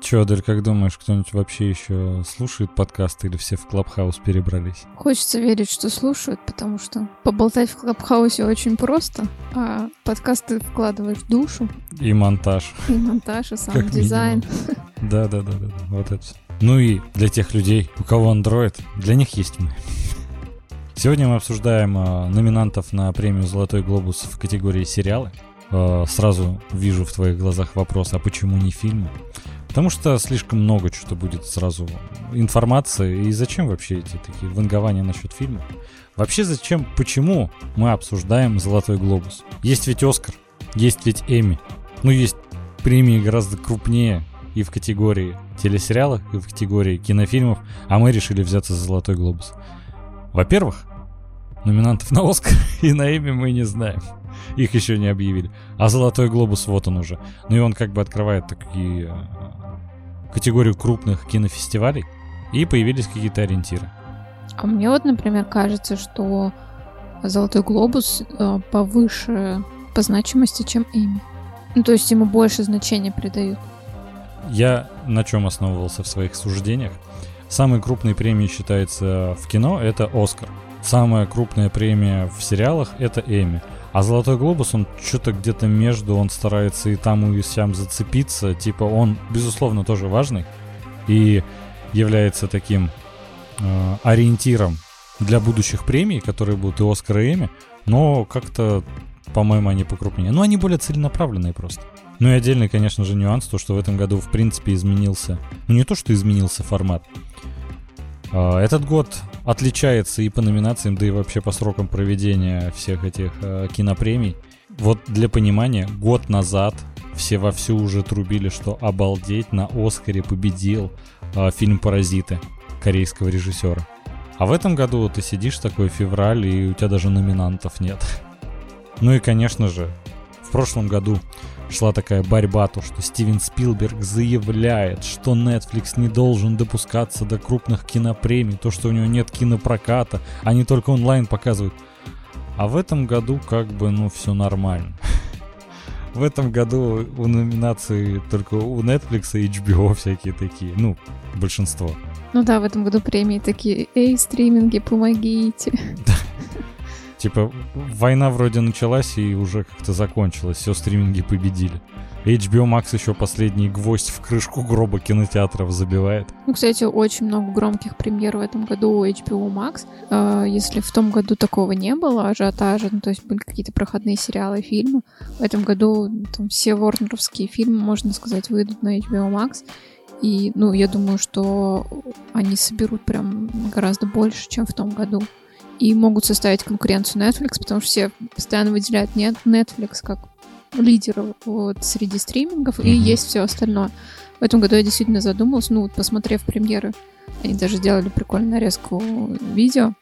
Че, Адель, как думаешь, кто-нибудь вообще еще слушает подкасты или все в Clubhouse перебрались? Хочется верить, что слушают, потому что поболтать в Clubhouse е очень просто, а подкасты вкладываешь душу. И монтаж. И монтаж, и сам дизайн. Да-да-да, вот это. Ну и для тех людей, у кого Android, для них есть мы. Сегодня мы обсуждаем э, номинантов на премию «Золотой глобус» в категории сериалы. Э, сразу вижу в твоих глазах вопрос, а почему не фильмы? Потому что слишком много что будет сразу информации. И зачем вообще эти такие вангования насчет фильма? Вообще зачем, почему мы обсуждаем «Золотой глобус»? Есть ведь «Оскар», есть ведь «Эми». Ну, есть премии гораздо крупнее и в категории телесериалов, и в категории кинофильмов, а мы решили взяться за «Золотой глобус». Во-первых, номинантов на «Оскар» и на «Эми» мы не знаем. Их еще не объявили. А «Золотой глобус» вот он уже. Ну и он как бы открывает такие э, категорию крупных кинофестивалей, и появились какие-то ориентиры. А мне вот, например, кажется, что «Золотой глобус» э, повыше по значимости, чем «Эми». Ну, то есть ему больше значения придают. Я на чем основывался в своих суждениях? Самой крупной премией считается в кино это Оскар. Самая крупная премия в сериалах это Эми. А Золотой глобус, он что-то где-то между, он старается и там, и сям зацепиться. Типа он, безусловно, тоже важный и является таким э, ориентиром для будущих премий, которые будут и Оскар, и Эми. Но как-то, по-моему, они покрупнее. Но они более целенаправленные просто. Ну и отдельный, конечно же, нюанс, то, что в этом году, в принципе, изменился... Ну не то, что изменился формат. А, этот год отличается и по номинациям, да и вообще по срокам проведения всех этих э, кинопремий. Вот для понимания, год назад все вовсю уже трубили, что обалдеть, на Оскаре победил э, фильм «Паразиты» корейского режиссера. А в этом году ты сидишь такой февраль, и у тебя даже номинантов нет. Ну и, конечно же, в прошлом году шла такая борьба, то что Стивен Спилберг заявляет, что Netflix не должен допускаться до крупных кинопремий, то что у него нет кинопроката, они только онлайн показывают. А в этом году как бы, ну, все нормально. В этом году у номинации только у Netflix и HBO всякие такие, ну, большинство. Ну да, в этом году премии такие, эй, стриминги, помогите. Типа, война вроде началась и уже как-то закончилась, все стриминги победили. HBO Max еще последний гвоздь в крышку гроба кинотеатров забивает. Ну, кстати, очень много громких премьер в этом году у HBO Max. А, если в том году такого не было, ажиотажа, ну, то есть были какие-то проходные сериалы, фильмы, в этом году там все ворнеровские фильмы, можно сказать, выйдут на HBO Max. И, ну, я думаю, что они соберут прям гораздо больше, чем в том году и могут составить конкуренцию Netflix, потому что все постоянно выделяют нет Netflix как лидера вот, среди стримингов, mm-hmm. и есть все остальное. В этом году я действительно задумалась, ну, вот посмотрев премьеры, они даже сделали прикольную нарезку видео,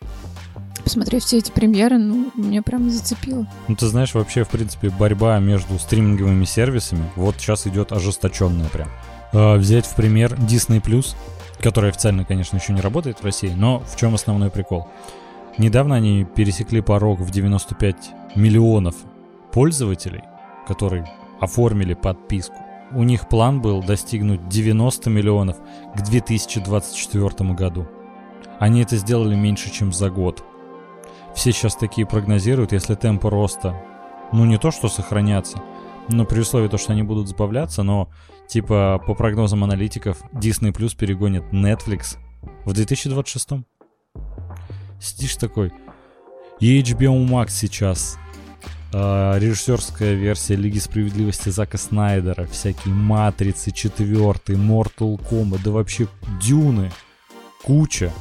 посмотрев все эти премьеры, ну, меня прям зацепило. Ну, ты знаешь, вообще, в принципе, борьба между стриминговыми сервисами вот сейчас идет ожесточенная прям. Э, взять в пример Disney+, который официально, конечно, еще не работает в России, но в чем основной прикол? Недавно они пересекли порог в 95 миллионов пользователей, которые оформили подписку. У них план был достигнуть 90 миллионов к 2024 году. Они это сделали меньше, чем за год. Все сейчас такие прогнозируют, если темпы роста, ну не то что сохранятся, но при условии то, что они будут забавляться, но типа по прогнозам аналитиков Disney Plus перегонит Netflix в 2026. Сидишь такой, и HBO Max сейчас, э, режиссерская версия Лиги Справедливости Зака Снайдера, всякие Матрицы, четвертый, Mortal Kombat, да вообще Дюны, куча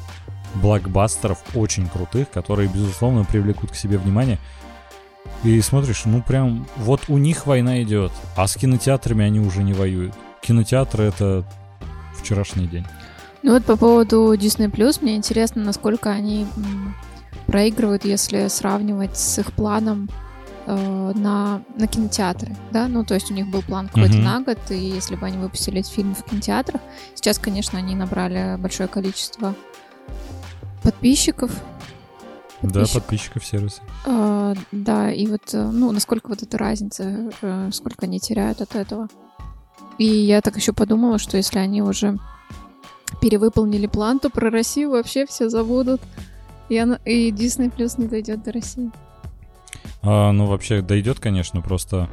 блокбастеров очень крутых, которые, безусловно, привлекут к себе внимание. И смотришь, ну прям, вот у них война идет, а с кинотеатрами они уже не воюют. Кинотеатры это вчерашний день. Ну вот по поводу Disney Plus, мне интересно, насколько они проигрывают, если сравнивать с их планом э, на, на кинотеатры, да, ну, то есть у них был план какой-то mm-hmm. на год, и если бы они выпустили эти фильмы в кинотеатрах, сейчас, конечно, они набрали большое количество подписчиков. Да, подписчиков сервиса. Э, да, и вот, э, ну, насколько вот эта разница, э, сколько они теряют от этого? И я так еще подумала, что если они уже перевыполнили план, то про Россию вообще все забудут. И, она, и Disney Plus не дойдет до России. А, ну, вообще дойдет, конечно, просто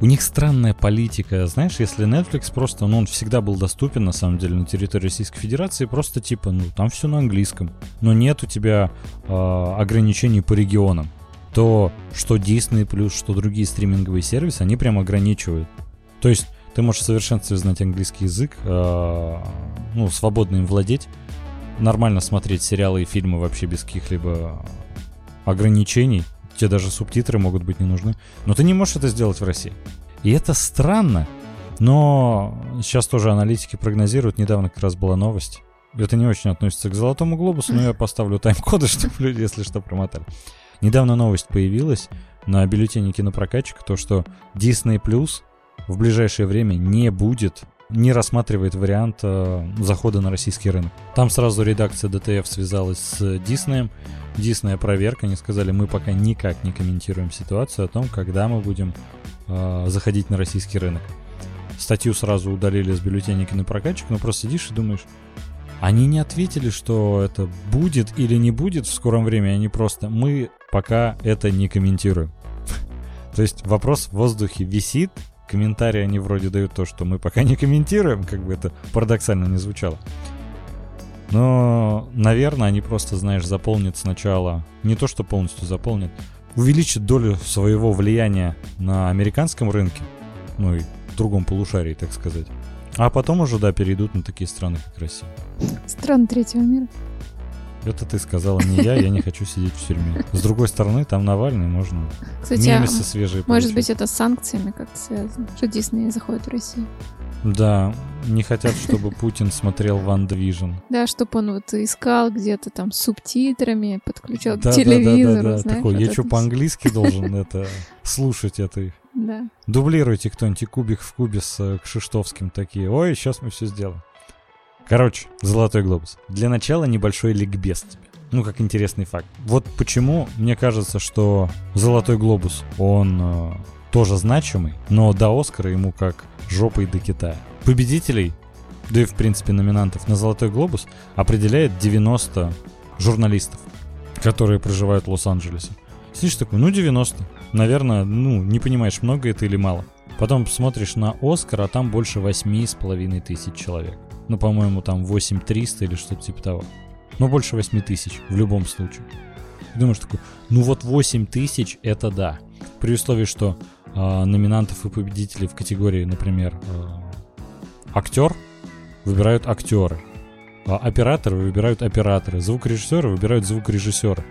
у них странная политика. Знаешь, если Netflix просто, ну, он всегда был доступен, на самом деле, на территории Российской Федерации, просто типа, ну, там все на английском. Но нет у тебя э, ограничений по регионам. То, что Disney+, что другие стриминговые сервисы, они прям ограничивают. То есть ты можешь в совершенстве знать английский язык, э, ну, свободно им владеть, нормально смотреть сериалы и фильмы вообще без каких-либо ограничений, тебе даже субтитры могут быть не нужны. Но ты не можешь это сделать в России. И это странно. Но сейчас тоже аналитики прогнозируют. Недавно как раз была новость. Это не очень относится к Золотому Глобусу, но я поставлю тайм-коды, чтобы люди, если что, промотали. Недавно новость появилась на бюллетене кинопрокатчика, то, что Disney Plus в ближайшее время не будет не рассматривает вариант э, захода на российский рынок. Там сразу редакция DTF связалась с Диснеем. Диснея проверка, они сказали, мы пока никак не комментируем ситуацию о том, когда мы будем э, заходить на российский рынок. Статью сразу удалили с бюллетеня кинопрокатчик, но просто сидишь и думаешь, они не ответили, что это будет или не будет в скором времени, они просто, мы пока это не комментируем. То есть вопрос в воздухе висит, комментарии они вроде дают то, что мы пока не комментируем, как бы это парадоксально не звучало. Но, наверное, они просто, знаешь, заполнят сначала, не то что полностью заполнят, увеличат долю своего влияния на американском рынке, ну и в другом полушарии, так сказать. А потом уже, да, перейдут на такие страны, как Россия. Страны третьего мира. Это ты сказала не я, я не хочу сидеть в тюрьме. С другой стороны, там Навальный, можно Кстати, мемесы свежие Может получить. быть, это с санкциями как-то связано, что Дисней заходит в Россию. Да, не хотят, чтобы Путин смотрел Ван Движен. Да, чтобы он вот искал где-то там субтитрами, подключал к телевизору. Да, да, да, такой, я что, по-английски должен это слушать это? Да. Дублируйте кто-нибудь кубик в кубе с э, Кшиштовским такие. Ой, сейчас мы все сделаем. Короче, Золотой глобус. Для начала небольшой ликбез тебе. Ну, как интересный факт. Вот почему мне кажется, что Золотой глобус, он э, тоже значимый, но до Оскара ему как жопой до Китая. Победителей, да и в принципе номинантов на Золотой глобус определяет 90 журналистов, которые проживают в Лос-Анджелесе. Сидишь такой, ну 90. Наверное, ну, не понимаешь, много это или мало. Потом смотришь на Оскар, а там больше 8,5 тысяч человек. Ну, по-моему, там 8300 или что-то типа того. Но больше 8 тысяч в любом случае. думаешь такой, ну вот 8 тысяч это да. При условии, что э, номинантов и победителей в категории, например, э, актер выбирают актеры, а операторы выбирают операторы, звукорежиссеры выбирают звукорежиссеры.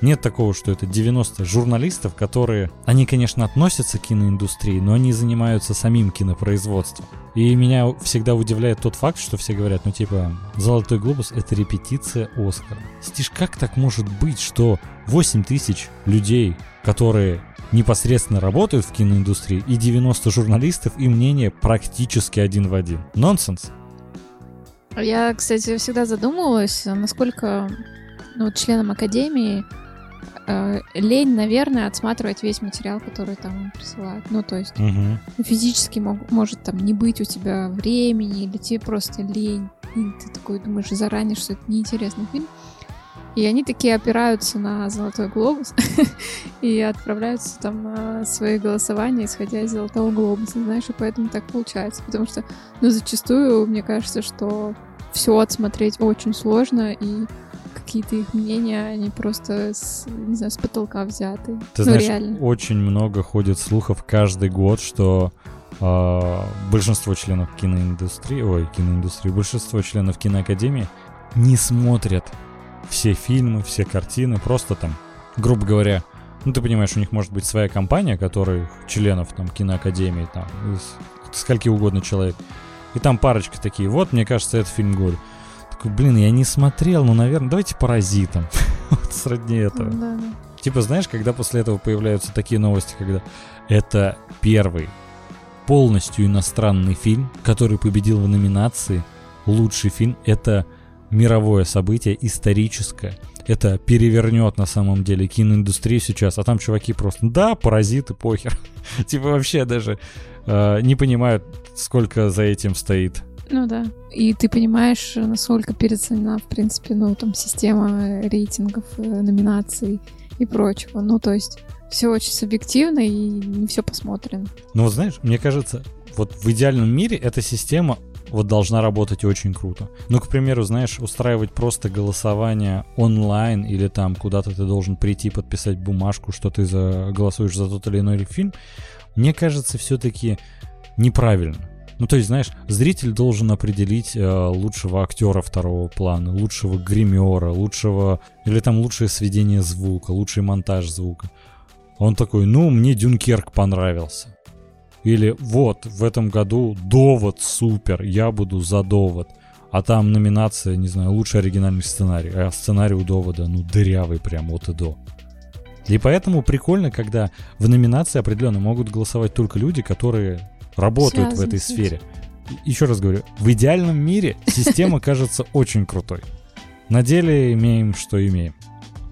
Нет такого, что это 90 журналистов, которые, они, конечно, относятся к киноиндустрии, но они занимаются самим кинопроизводством. И меня всегда удивляет тот факт, что все говорят, ну типа, «Золотой глобус» — это репетиция Оскара. Стиш, как так может быть, что 8 тысяч людей, которые непосредственно работают в киноиндустрии, и 90 журналистов, и мнение практически один в один. Нонсенс. Я, кстати, всегда задумывалась, насколько ну, членам Академии лень, наверное, отсматривать весь материал, который там присылают. Ну, то есть угу. физически мог, может там не быть у тебя времени, или тебе просто лень. И ты такой думаешь заранее, что это неинтересный фильм. И они такие опираются на Золотой Глобус и отправляются там на свои голосования, исходя из Золотого Глобуса, знаешь, и поэтому так получается. Потому что, ну, зачастую, мне кажется, что все отсмотреть очень сложно, и какие-то их мнения, они просто с, не знаю, с потолка взяты. Ты ну, знаешь, реально. очень много ходит слухов каждый год, что э, большинство членов киноиндустрии, ой, киноиндустрии, большинство членов киноакадемии не смотрят все фильмы, все картины, просто там, грубо говоря, ну, ты понимаешь, у них может быть своя компания, которая членов там киноакадемии, там, из скольки угодно человек. И там парочка такие, вот, мне кажется, это фильм года такой, блин, я не смотрел, ну, наверное, давайте паразитом. вот сродни этого. Да, да. Типа, знаешь, когда после этого появляются такие новости, когда это первый полностью иностранный фильм, который победил в номинации лучший фильм, это мировое событие, историческое. Это перевернет на самом деле киноиндустрию сейчас, а там чуваки просто, да, паразиты, похер. типа вообще даже э, не понимают, сколько за этим стоит. Ну да. И ты понимаешь, насколько переоценена, в принципе, ну, там, система рейтингов, э, номинаций и прочего. Ну, то есть все очень субъективно и не все посмотрено. Ну вот знаешь, мне кажется, вот в идеальном мире эта система вот должна работать очень круто. Ну, к примеру, знаешь, устраивать просто голосование онлайн или там куда-то ты должен прийти подписать бумажку, что ты за, голосуешь за тот или иной фильм, мне кажется, все-таки неправильно. Ну, то есть, знаешь, зритель должен определить э, лучшего актера второго плана, лучшего гримера, лучшего... Или там лучшее сведение звука, лучший монтаж звука. Он такой, ну, мне Дюнкерк понравился. Или вот, в этом году довод супер, я буду за довод. А там номинация, не знаю, лучший оригинальный сценарий. А сценарий у довода, ну, дырявый прям от и до. И поэтому прикольно, когда в номинации определенно могут голосовать только люди, которые работают Связан в этой сфере. Еще раз говорю, в идеальном мире система кажется очень крутой. На деле имеем, что имеем.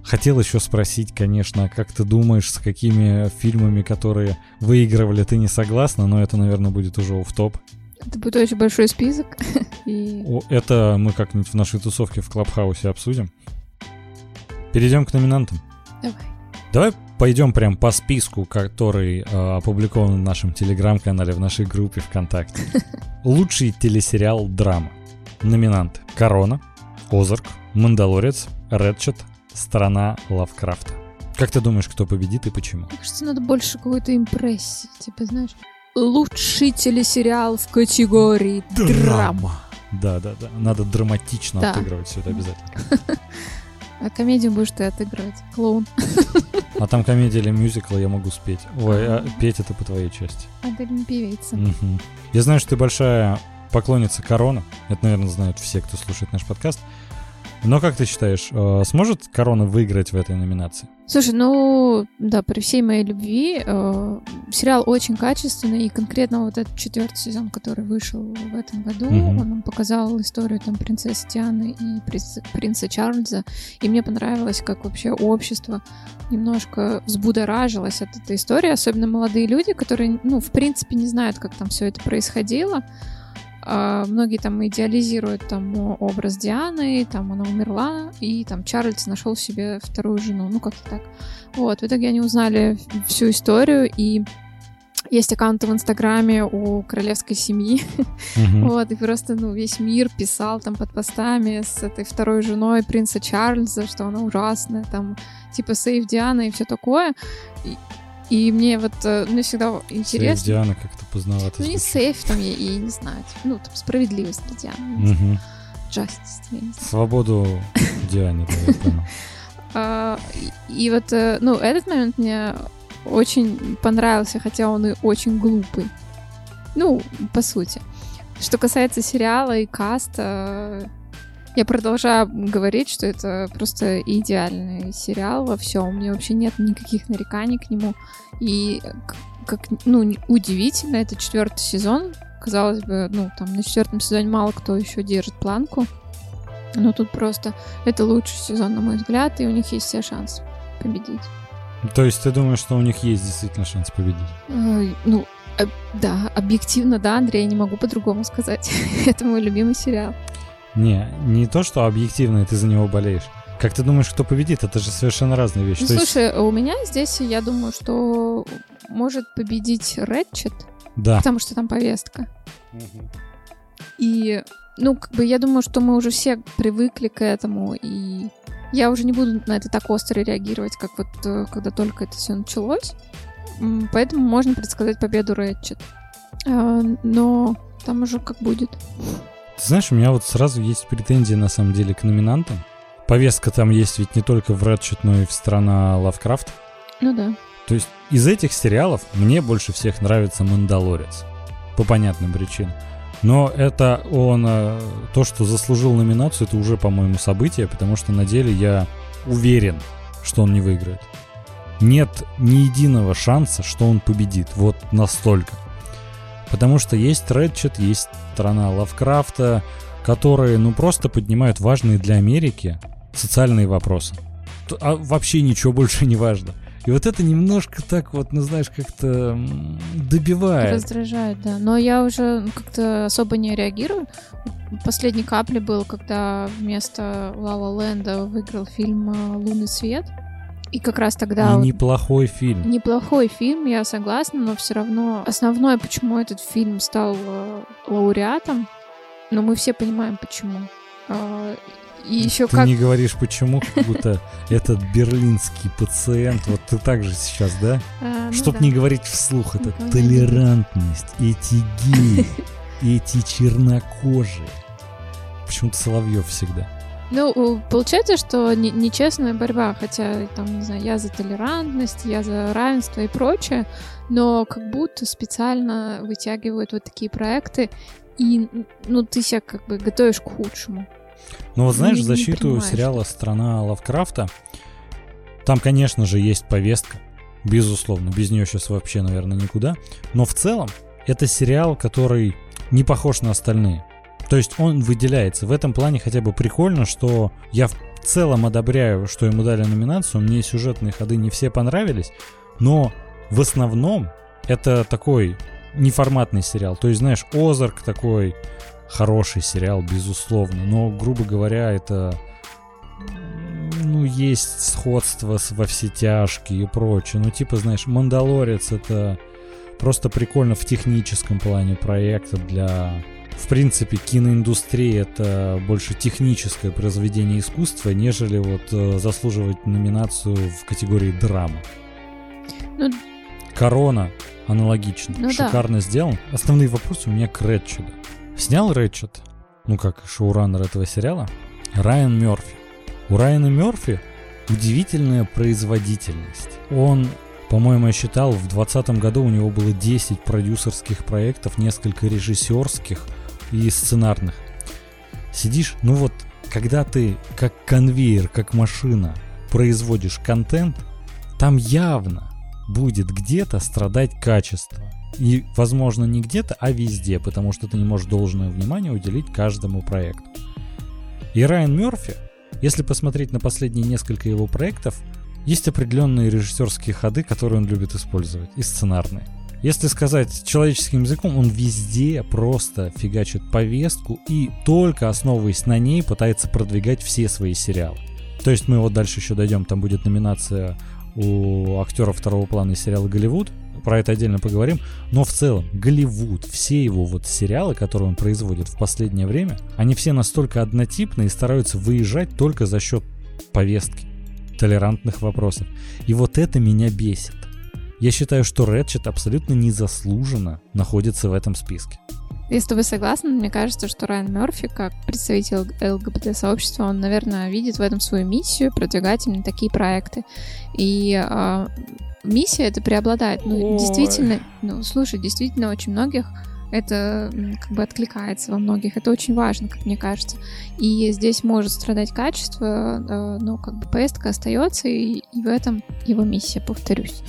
Хотел еще спросить, конечно, как ты думаешь, с какими фильмами, которые выигрывали, ты не согласна, но это, наверное, будет уже в топ. Это будет очень большой список. И... Это мы как-нибудь в нашей тусовке в Клабхаусе обсудим. Перейдем к номинантам. Давай. Давай пойдем прям по списку, который э, опубликован в нашем телеграм-канале, в нашей группе ВКонтакте. Лучший телесериал драма. Номинанты. Корона, Озарк, Мандалорец, Редчет, Страна Лавкрафта. Как ты думаешь, кто победит и почему? Мне кажется, надо больше какой-то импрессии. Типа, знаешь, лучший телесериал в категории драма. Да, да, да. Надо драматично да. отыгрывать все это обязательно. А комедию будешь ты отыгрывать. Клоун. А там комедия или мюзикл я могу спеть. Ой, а петь это по твоей части. Адель не певица. Угу. Я знаю, что ты большая поклонница Корона. Это, наверное, знают все, кто слушает наш подкаст. Но как ты считаешь, э, сможет Корона выиграть в этой номинации? Слушай, ну да, при всей моей любви э, сериал очень качественный, и конкретно вот этот четвертый сезон, который вышел в этом году, mm-hmm. он нам показал историю там принцессы Дианы и принца, принца Чарльза, и мне понравилось, как вообще общество немножко взбудоражилось от этой истории, особенно молодые люди, которые, ну, в принципе, не знают, как там все это происходило. Uh, многие там идеализируют там образ Дианы, там она умерла, и там Чарльз нашел себе вторую жену, ну как-то так. Вот, в итоге они узнали всю историю, и есть аккаунты в Инстаграме у королевской семьи, mm-hmm. вот, и просто, ну, весь мир писал там под постами с этой второй женой принца Чарльза, что она ужасная, там, типа, сейв Диана и все такое. И, и мне вот, э, мне всегда интересно... Сейф Диана как-то поздновато Ну, не сейф, там, я, я не знаю. Ну, там, справедливость для Дианы. Угу. Justice, я не знаю. Свободу Диане, да. А, и вот, э, ну, этот момент мне очень понравился, хотя он и очень глупый. Ну, по сути. Что касается сериала и каста, я продолжаю говорить, что это просто идеальный сериал во всем. У меня вообще нет никаких нареканий к нему. И как, ну, удивительно, это четвертый сезон. Казалось бы, ну, там на четвертом сезоне мало кто еще держит планку. Но тут просто это лучший сезон, на мой взгляд, и у них есть все шансы победить. То есть ты думаешь, что у них есть действительно шанс победить? Э, ну, э, да, объективно, да, Андрей, я не могу по-другому сказать. это мой любимый сериал. Не, не то, что объективно, и ты за него болеешь. Как ты думаешь, кто победит? Это же совершенно разные вещи. Ну, то слушай, есть... у меня здесь, я думаю, что может победить Рэтчет. Да. Потому что там повестка. Угу. И, ну, как бы я думаю, что мы уже все привыкли к этому, и я уже не буду на это так остро реагировать, как вот э, когда только это все началось. Поэтому можно предсказать победу Рэтчет. А, но там уже как будет. Ты знаешь, у меня вот сразу есть претензии на самом деле к номинантам. Повестка там есть ведь не только в Ratchet, но и в страна Лавкрафт. Ну да. То есть из этих сериалов мне больше всех нравится «Мандалорец». По понятным причинам. Но это он, э, то, что заслужил номинацию, это уже, по-моему, событие, потому что на деле я уверен, что он не выиграет. Нет ни единого шанса, что он победит. Вот настолько. Потому что есть Редчет, есть страна Лавкрафта, которые, ну, просто поднимают важные для Америки социальные вопросы. А вообще ничего больше не важно. И вот это немножко так вот, ну знаешь, как-то добивает. Раздражает, да. Но я уже как-то особо не реагирую. Последней капли был, когда вместо Лала Ленда выиграл фильм «Лунный свет». И как раз тогда... И неплохой фильм. Неплохой фильм, я согласна, но все равно основное, почему этот фильм стал э, лауреатом, но мы все понимаем, почему. А, и еще ты как... не говоришь почему, как будто этот берлинский пациент, вот ты так же сейчас, да? А, ну Чтоб да. не говорить вслух, это толерантность, эти геи, эти чернокожие. Почему-то Соловьев всегда. Ну, получается, что не- нечестная борьба, хотя, там, не знаю, я за толерантность, я за равенство и прочее, но как будто специально вытягивают вот такие проекты, и, ну, ты себя как бы готовишь к худшему. Ну вот знаешь, Не- в защиту сериала «Страна Лавкрафта» там, конечно же, есть повестка, безусловно, без нее сейчас вообще, наверное, никуда, но в целом это сериал, который не похож на остальные. То есть он выделяется. В этом плане хотя бы прикольно, что я в целом одобряю, что ему дали номинацию. Мне сюжетные ходы не все понравились, но в основном это такой неформатный сериал. То есть, знаешь, Озарк такой хороший сериал, безусловно, но, грубо говоря, это ну, есть сходство с во все тяжкие и прочее. Ну, типа, знаешь, Мандалорец это просто прикольно в техническом плане проекта для... В принципе, киноиндустрия это больше техническое произведение искусства, нежели вот э, заслуживать номинацию в категории драма. Ну, Корона аналогично. Ну да. Шикарно сделан. Основные вопросы у меня к Рэтчету. Снял Рэтчет, ну как шоураннер этого сериала, Райан Мерфи. У Райана Мерфи удивительная производительность. Он, по-моему, я считал, в 2020 году у него было 10 продюсерских проектов, несколько режиссерских и сценарных. Сидишь, ну вот, когда ты как конвейер, как машина производишь контент, там явно будет где-то страдать качество. И, возможно, не где-то, а везде, потому что ты не можешь должное внимание уделить каждому проекту. И Райан Мерфи, если посмотреть на последние несколько его проектов, есть определенные режиссерские ходы, которые он любит использовать, и сценарные. Если сказать человеческим языком, он везде просто фигачит повестку и только основываясь на ней пытается продвигать все свои сериалы. То есть мы вот дальше еще дойдем, там будет номинация у актеров второго плана из сериала «Голливуд», про это отдельно поговорим, но в целом Голливуд, все его вот сериалы, которые он производит в последнее время, они все настолько однотипны и стараются выезжать только за счет повестки, толерантных вопросов. И вот это меня бесит. Я считаю, что Редчет абсолютно незаслуженно находится в этом списке. Я с тобой согласна, мне кажется, что Райан Мерфи, как представитель ЛГБТ-сообщества, он, наверное, видит в этом свою миссию продвигать именно такие проекты. И а, миссия это преобладает. Ну, Ой. действительно, ну, слушай, действительно, очень многих это как бы откликается во многих. Это очень важно, как мне кажется. И здесь может страдать качество, э, но как бы поездка остается, и, и в этом его миссия, повторюсь.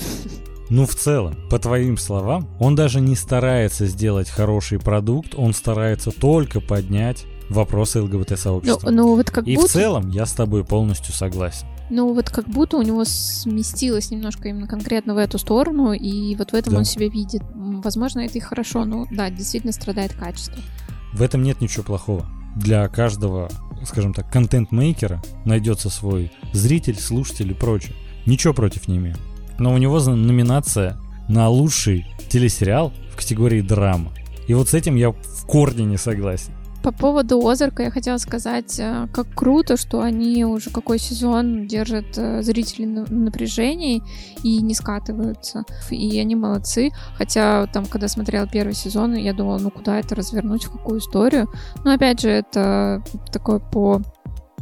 Ну, в целом, по твоим словам, он даже не старается сделать хороший продукт, он старается только поднять вопросы Ну, ЛГБТ-сообщества. ну вот как И будто... в целом я с тобой полностью согласен. Ну, вот как будто у него сместилось немножко именно конкретно в эту сторону, и вот в этом Да. он себя видит. Возможно, это и хорошо, но да, действительно страдает качество. В этом нет ничего плохого. Для каждого, скажем так, контент-мейкера найдется свой зритель, слушатель и прочее. Ничего против не имею. Но у него номинация на лучший телесериал в категории драма. И вот с этим я в корне не согласен. По поводу Озарка я хотела сказать, э, как круто, что они уже какой сезон держат э, зрителей на на напряжении и не скатываются. И они молодцы. Хотя там, когда смотрела первый сезон, я думала, ну куда это развернуть, в какую историю. Но опять же, это такое по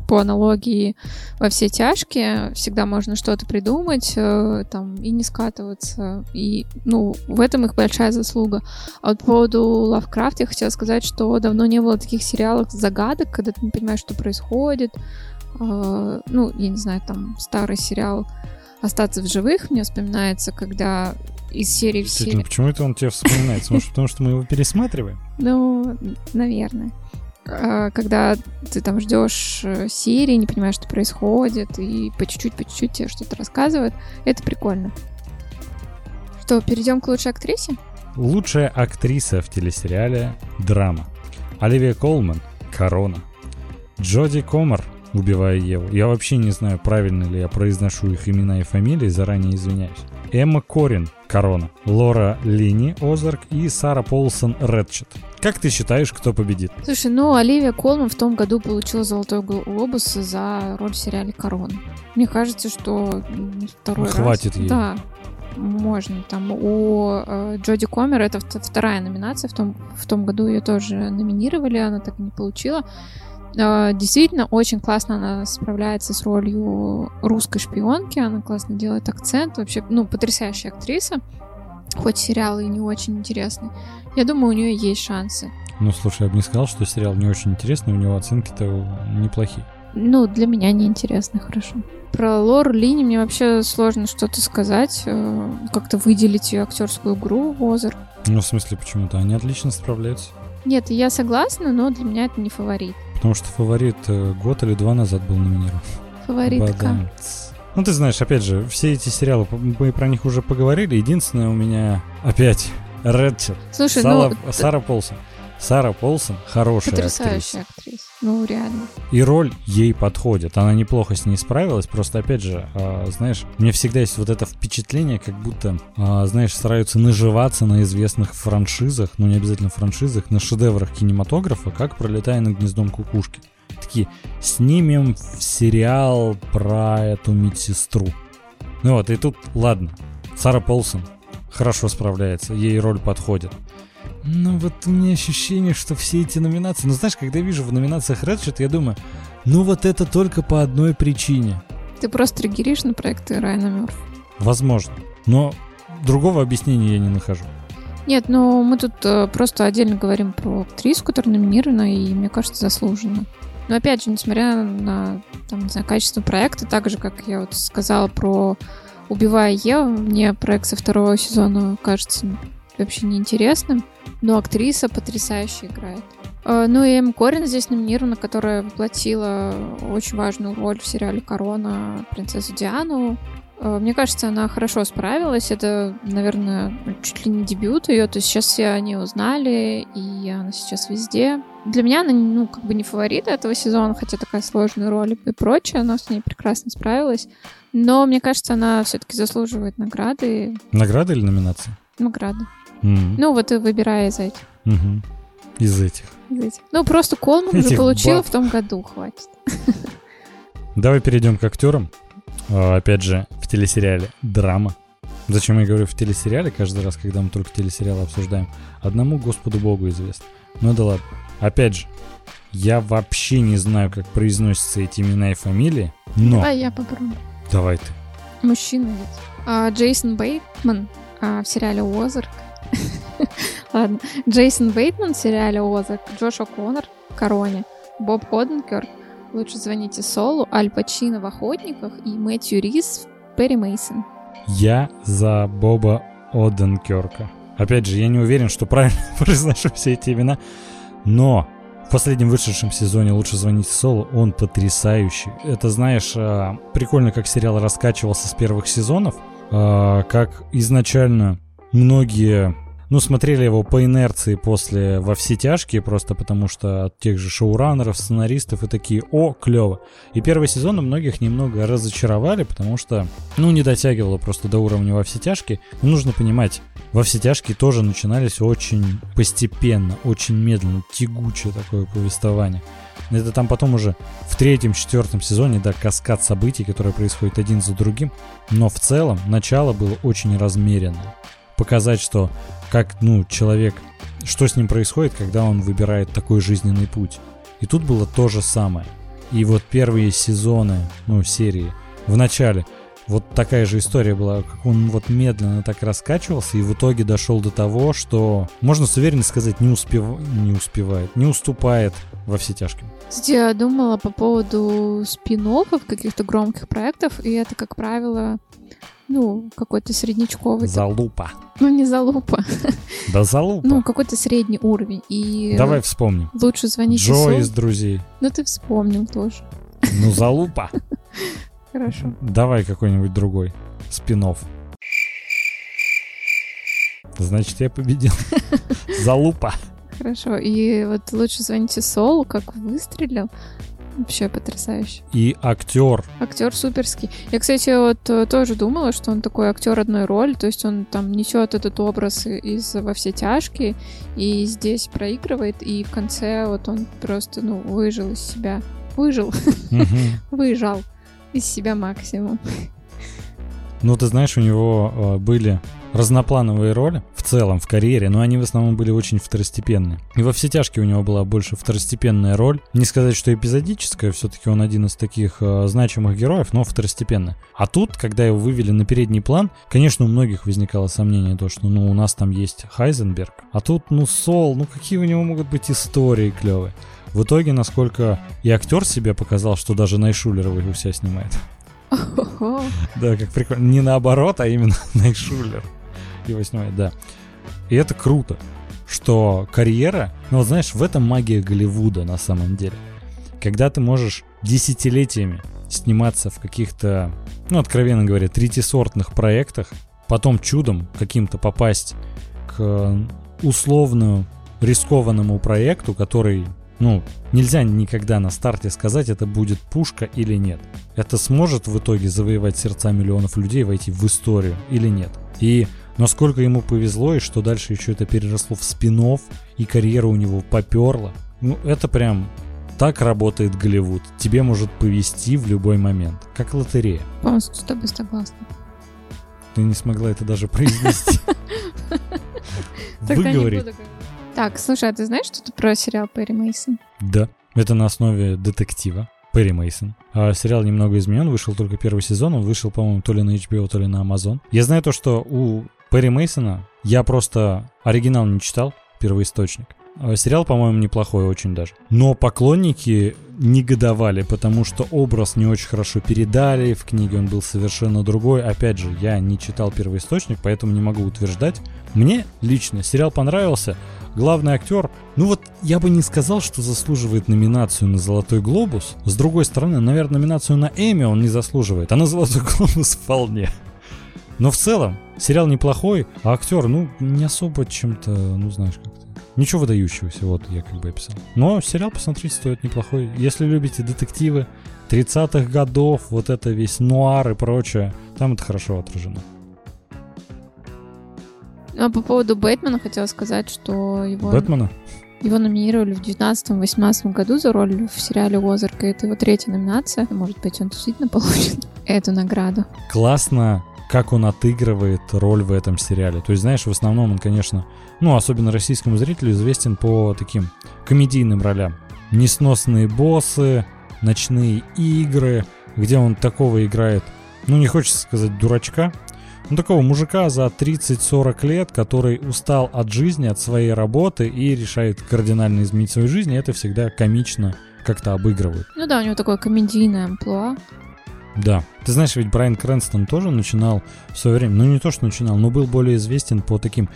по аналогии во все тяжкие, всегда можно что-то придумать, э, там, и не скатываться. И, ну, в этом их большая заслуга. А вот по поводу Лавкрафт я хотела сказать, что давно не было таких сериалов загадок, когда ты не понимаешь, что происходит. А, ну, я не знаю, там старый сериал «Остаться в живых» мне вспоминается, когда из серии в серию... почему это он тебе вспоминается? Может, потому что мы его пересматриваем? Ну, наверное. А, когда ты там ждешь э, серии, не понимаешь, что происходит, и по чуть-чуть, по чуть-чуть тебе что-то рассказывают. Это прикольно. Что, перейдем к лучшей актрисе? Лучшая актриса в телесериале «Драма». Оливия Колман «Корона». Джоди Комар «Убивая Еву». Я вообще не знаю, правильно ли я произношу их имена и фамилии, заранее извиняюсь. Эмма Корин «Корона». Лора Лини «Озарк» и Сара Полсон «Редчет». Как ты считаешь, кто победит? Слушай, ну Оливия Колман в том году получила Золотой глобус за роль в сериале «Корона». Мне кажется, что второй Хватит раз... Хватит ей. Да, можно. Там у э, Джоди Комер это вторая номинация. В том, в том году ее тоже номинировали, она так и не получила. Э, действительно, очень классно она справляется с ролью русской шпионки. Она классно делает акцент. Вообще, ну, потрясающая актриса. Хоть сериал и не очень интересный. Я думаю, у нее есть шансы. Ну, слушай, я бы не сказал, что сериал не очень интересный, у него оценки-то неплохие. Ну, для меня неинтересно, хорошо. Про Лор Лини мне вообще сложно что-то сказать, э, как-то выделить ее актерскую игру Озер. Ну, в смысле, почему-то они отлично справляются. Нет, я согласна, но для меня это не фаворит. Потому что фаворит э, год или два назад был номинирован. Фаворитка. Бадам. Ну, ты знаешь, опять же, все эти сериалы, мы про них уже поговорили. Единственное, у меня опять Редчер. Слушай, Сала, ну... Сара Полсон. Сара Полсон хорошая Потрясающая актриса. актриса. Ну, реально. И роль ей подходит. Она неплохо с ней справилась. Просто, опять же, э, знаешь, мне всегда есть вот это впечатление, как будто, э, знаешь, стараются наживаться на известных франшизах, ну не обязательно франшизах, на шедеврах кинематографа, как пролетая над гнездом кукушки. Такие, снимем сериал про эту медсестру. Ну вот, и тут, ладно, Сара Полсон хорошо справляется, ей роль подходит. Ну вот у меня ощущение, что все эти номинации... Ну знаешь, когда я вижу в номинациях Redshift, я думаю, ну вот это только по одной причине. Ты просто триггеришь на проекты Райана Мёрф. Возможно. Но другого объяснения я не нахожу. Нет, ну мы тут э, просто отдельно говорим про актрису, которая номинирована, и мне кажется, заслуженно. Но опять же, несмотря на, там, не знаю, качество проекта, так же, как я вот сказала про «Убивая Еву», мне проект со второго сезона кажется вообще неинтересным, но актриса потрясающе играет. Э, ну и Эм Корин здесь номинирована, которая воплотила очень важную роль в сериале «Корона» принцессу Диану. Э, мне кажется, она хорошо справилась. Это, наверное, чуть ли не дебют ее. То есть сейчас все они узнали, и она сейчас везде. Для меня она, ну, как бы не фаворит этого сезона, хотя такая сложная роль и прочее. Она с ней прекрасно справилась. Но мне кажется, она все-таки заслуживает награды. Награды или номинации? Награды. Mm. Ну, вот и выбирая из этих. Угу. Из этих. Из этих. Ну, просто Колман уже получил баб. в том году, хватит. Давай перейдем к актерам. А, опять же, в телесериале драма. Зачем я говорю в телесериале каждый раз, когда мы только телесериалы обсуждаем? Одному Господу Богу известно. Ну да ладно. Опять же, я вообще не знаю, как произносятся эти имена и фамилии, но... А я попробую. Давай ты. Мужчина ведь. А, Джейсон Бейтман а, в сериале «Озарк». Ладно. Джейсон Бейтман в сериале «Озарк», Джош О'Коннор в «Короне», Боб Оденкерк «Лучше звоните Солу», Аль Пачино в «Охотниках» и Мэтью Рис в «Перри Мейсон». Я за Боба Оденкерка. Опять же, я не уверен, что правильно произношу все эти имена, но в последнем вышедшем сезоне «Лучше звоните Солу» он потрясающий. Это, знаешь, а, прикольно, как сериал раскачивался с первых сезонов, а, как изначально многие ну, смотрели его по инерции после «Во все тяжкие», просто потому что от тех же шоураннеров, сценаристов и такие «О, клево». И первый сезон у многих немного разочаровали, потому что, ну, не дотягивало просто до уровня «Во все тяжкие». Но нужно понимать, «Во все тяжкие» тоже начинались очень постепенно, очень медленно, тягучее такое повествование. Это там потом уже в третьем, четвертом сезоне, да, каскад событий, которые происходят один за другим. Но в целом начало было очень размеренное показать, что как, ну, человек, что с ним происходит, когда он выбирает такой жизненный путь. И тут было то же самое. И вот первые сезоны, ну, серии, в начале вот такая же история была, как он вот медленно так раскачивался и в итоге дошел до того, что, можно с уверенностью сказать, не, успев... не успевает, не уступает во все тяжкие. Кстати, я думала по поводу спин каких-то громких проектов, и это, как правило, ну, какой-то среднячковый. Залупа. Ну, не залупа. Да залупа. Ну, какой-то средний уровень. И Давай вспомним. Лучше звонить Джо из друзей. Ну, ты вспомнил тоже. Ну, залупа. Хорошо. Давай какой-нибудь другой. Спинов. Значит, я победил. Залупа. Хорошо. И вот лучше звоните Солу, как выстрелил. Вообще потрясающе. И актер. Актер суперский. Я, кстати, вот э, тоже думала, что он такой актер одной роли, то есть он там несет этот образ из во все тяжкие, и здесь проигрывает, и в конце вот он просто, ну, выжил из себя. Выжил. Выжал из себя максимум. Ну, ты знаешь, у него э, были разноплановые роли в целом в карьере, но они в основном были очень второстепенные. И во все тяжкие у него была больше второстепенная роль. Не сказать, что эпизодическая, все-таки он один из таких э, значимых героев, но второстепенная. А тут, когда его вывели на передний план, конечно, у многих возникало сомнение, то, что ну у нас там есть Хайзенберг, а тут ну Сол, ну какие у него могут быть истории клевые. В итоге, насколько и актер себя показал, что даже Найшулер его себя снимает. Да, как прикольно. Не наоборот, а именно Найшулер его снимает, да. И это круто, что карьера, ну вот знаешь, в этом магия Голливуда на самом деле. Когда ты можешь десятилетиями сниматься в каких-то, ну, откровенно говоря, третисортных проектах, потом чудом каким-то попасть к условно рискованному проекту, который ну, нельзя никогда на старте сказать, это будет пушка или нет. Это сможет в итоге завоевать сердца миллионов людей, войти в историю или нет. И насколько ему повезло, и что дальше еще это переросло в спинов, и карьера у него поперла. Ну, это прям так работает Голливуд. Тебе может повезти в любой момент, как лотерея. Полностью с тобой согласна. Ты не смогла это даже произнести. Выговори. Так, слушай, а ты знаешь что-то про сериал Перри Мейсон? Да, это на основе детектива. Перри Мейсон. А сериал немного изменен, вышел только первый сезон, он вышел, по-моему, то ли на HBO, то ли на Amazon. Я знаю то, что у Перри Мейсона я просто оригинал не читал, первоисточник. А сериал, по-моему, неплохой очень даже. Но поклонники негодовали, потому что образ не очень хорошо передали, в книге он был совершенно другой. Опять же, я не читал первоисточник, поэтому не могу утверждать. Мне лично сериал понравился, главный актер, ну вот я бы не сказал, что заслуживает номинацию на Золотой Глобус. С другой стороны, наверное, номинацию на Эми он не заслуживает, а на Золотой Глобус вполне. Но в целом, сериал неплохой, а актер, ну, не особо чем-то, ну, знаешь, как-то. Ничего выдающегося, вот я как бы описал. Но сериал посмотреть стоит неплохой. Если любите детективы 30-х годов, вот это весь нуар и прочее, там это хорошо отражено. А по поводу Бэтмена хотела сказать, что его... Бэтмена? Его номинировали в 2019-2018 году за роль в сериале «Озарк», это его третья номинация. Может быть, он действительно получит эту награду. Классно, как он отыгрывает роль в этом сериале. То есть, знаешь, в основном он, конечно, ну, особенно российскому зрителю, известен по таким комедийным ролям. Несносные боссы, ночные игры, где он такого играет, ну, не хочется сказать дурачка, ну, такого мужика за 30-40 лет, который устал от жизни, от своей работы и решает кардинально изменить свою жизнь, и это всегда комично как-то обыгрывает. Ну да, у него такое комедийное амплуа. Да. Ты знаешь, ведь Брайан Крэнстон тоже начинал в свое время, ну не то, что начинал, но был более известен по таким,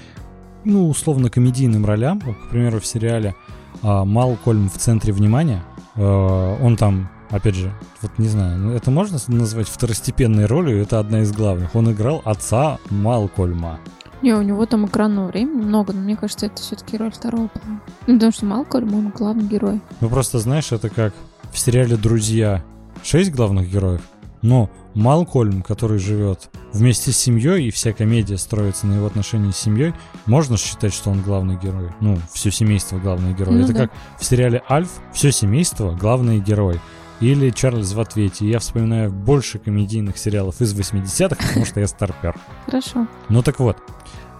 ну, условно, комедийным ролям. К примеру, в сериале а, «Малкольм в центре внимания». А, он там опять же, вот не знаю, ну, это можно назвать второстепенной ролью, это одна из главных. Он играл отца Малкольма. Не, у него там экранного времени много, но мне кажется, это все-таки роль второго плана. Ну, потому что Малкольм, он главный герой. Ну, просто знаешь, это как в сериале «Друзья» шесть главных героев, но Малкольм, который живет вместе с семьей, и вся комедия строится на его отношении с семьей, можно считать, что он главный герой. Ну, все семейство главный герой. Ну, Это да. как в сериале Альф, все семейство главный герой или Чарльз в ответе. Я вспоминаю больше комедийных сериалов из 80-х, потому что я старпер. Хорошо. Ну так вот,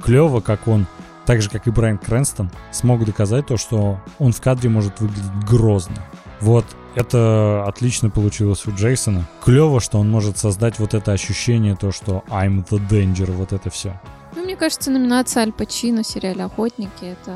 клево, как он, так же как и Брайан Крэнстон, смог доказать то, что он в кадре может выглядеть грозно. Вот Это отлично получилось у Джейсона. Клево, что он может создать вот это ощущение, то, что I'm the danger, вот это все. Ну, мне кажется, номинация Аль Пачино в сериале «Охотники» — это...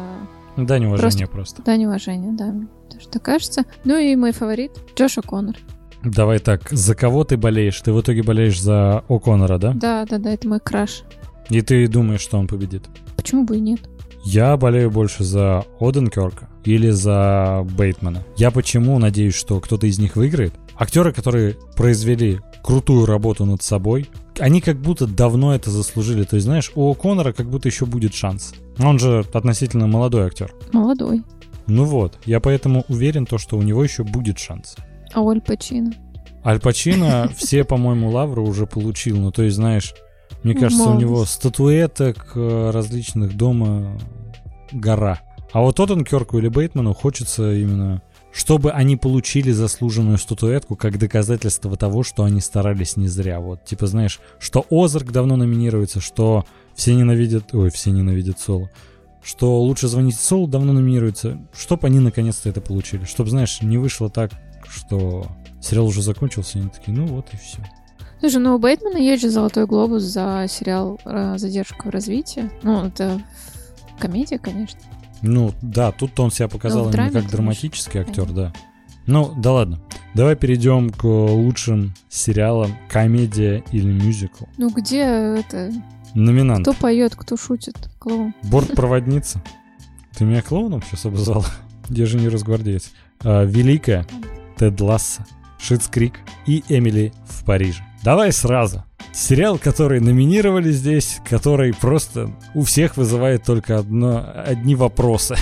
Дань уважения просто. просто. Дань уважения, да. Тоже так кажется. Ну и мой фаворит — Джош О'Коннор. Давай так, за кого ты болеешь? Ты в итоге болеешь за О'Коннора, да? Да, да, да, это мой краш. И ты думаешь, что он победит? Почему бы и нет? Я болею больше за Оденкерка или за Бейтмана. Я почему надеюсь, что кто-то из них выиграет? Актеры, которые произвели крутую работу над собой, они как будто давно это заслужили. То есть, знаешь, у Конора как будто еще будет шанс. Он же относительно молодой актер. Молодой. Ну вот, я поэтому уверен, то, что у него еще будет шанс. А у Аль Пачино? Аль Пачино все, по-моему, лавры уже получил. Ну, то есть, знаешь, мне кажется, Молодец. у него статуэток э, различных дома гора. А вот Оттенкерку или Бейтману хочется именно, чтобы они получили заслуженную статуэтку как доказательство того, что они старались не зря. Вот, типа, знаешь, что Озарк давно номинируется, что все ненавидят... Ой, все ненавидят Соло. Что лучше звонить Солу давно номинируется. Чтоб они наконец-то это получили. Чтоб, знаешь, не вышло так, что сериал уже закончился, и они такие, ну вот и все. Слушай, ну у Бейтмана есть же «Золотой глобус» за сериал э, «Задержка в развитии». Ну, это комедия, конечно. Ну, да, тут он себя показал Ну, в именно драме, как конечно, драматический актер, да. Ну, да ладно. Давай перейдем к лучшим сериалам комедия или мюзикл. Ну где это... Номинант. Кто поет, кто шутит? Клоун. Бортпроводница. Ты меня клоуном сейчас обозвал? Я же не росгвардеец. А, Великая. Тед Лассо. Schitt's Creek и Эмили в Париже. Давай сразу. Сериал, который номинировали здесь, который просто у всех вызывает только одно, одни вопросы.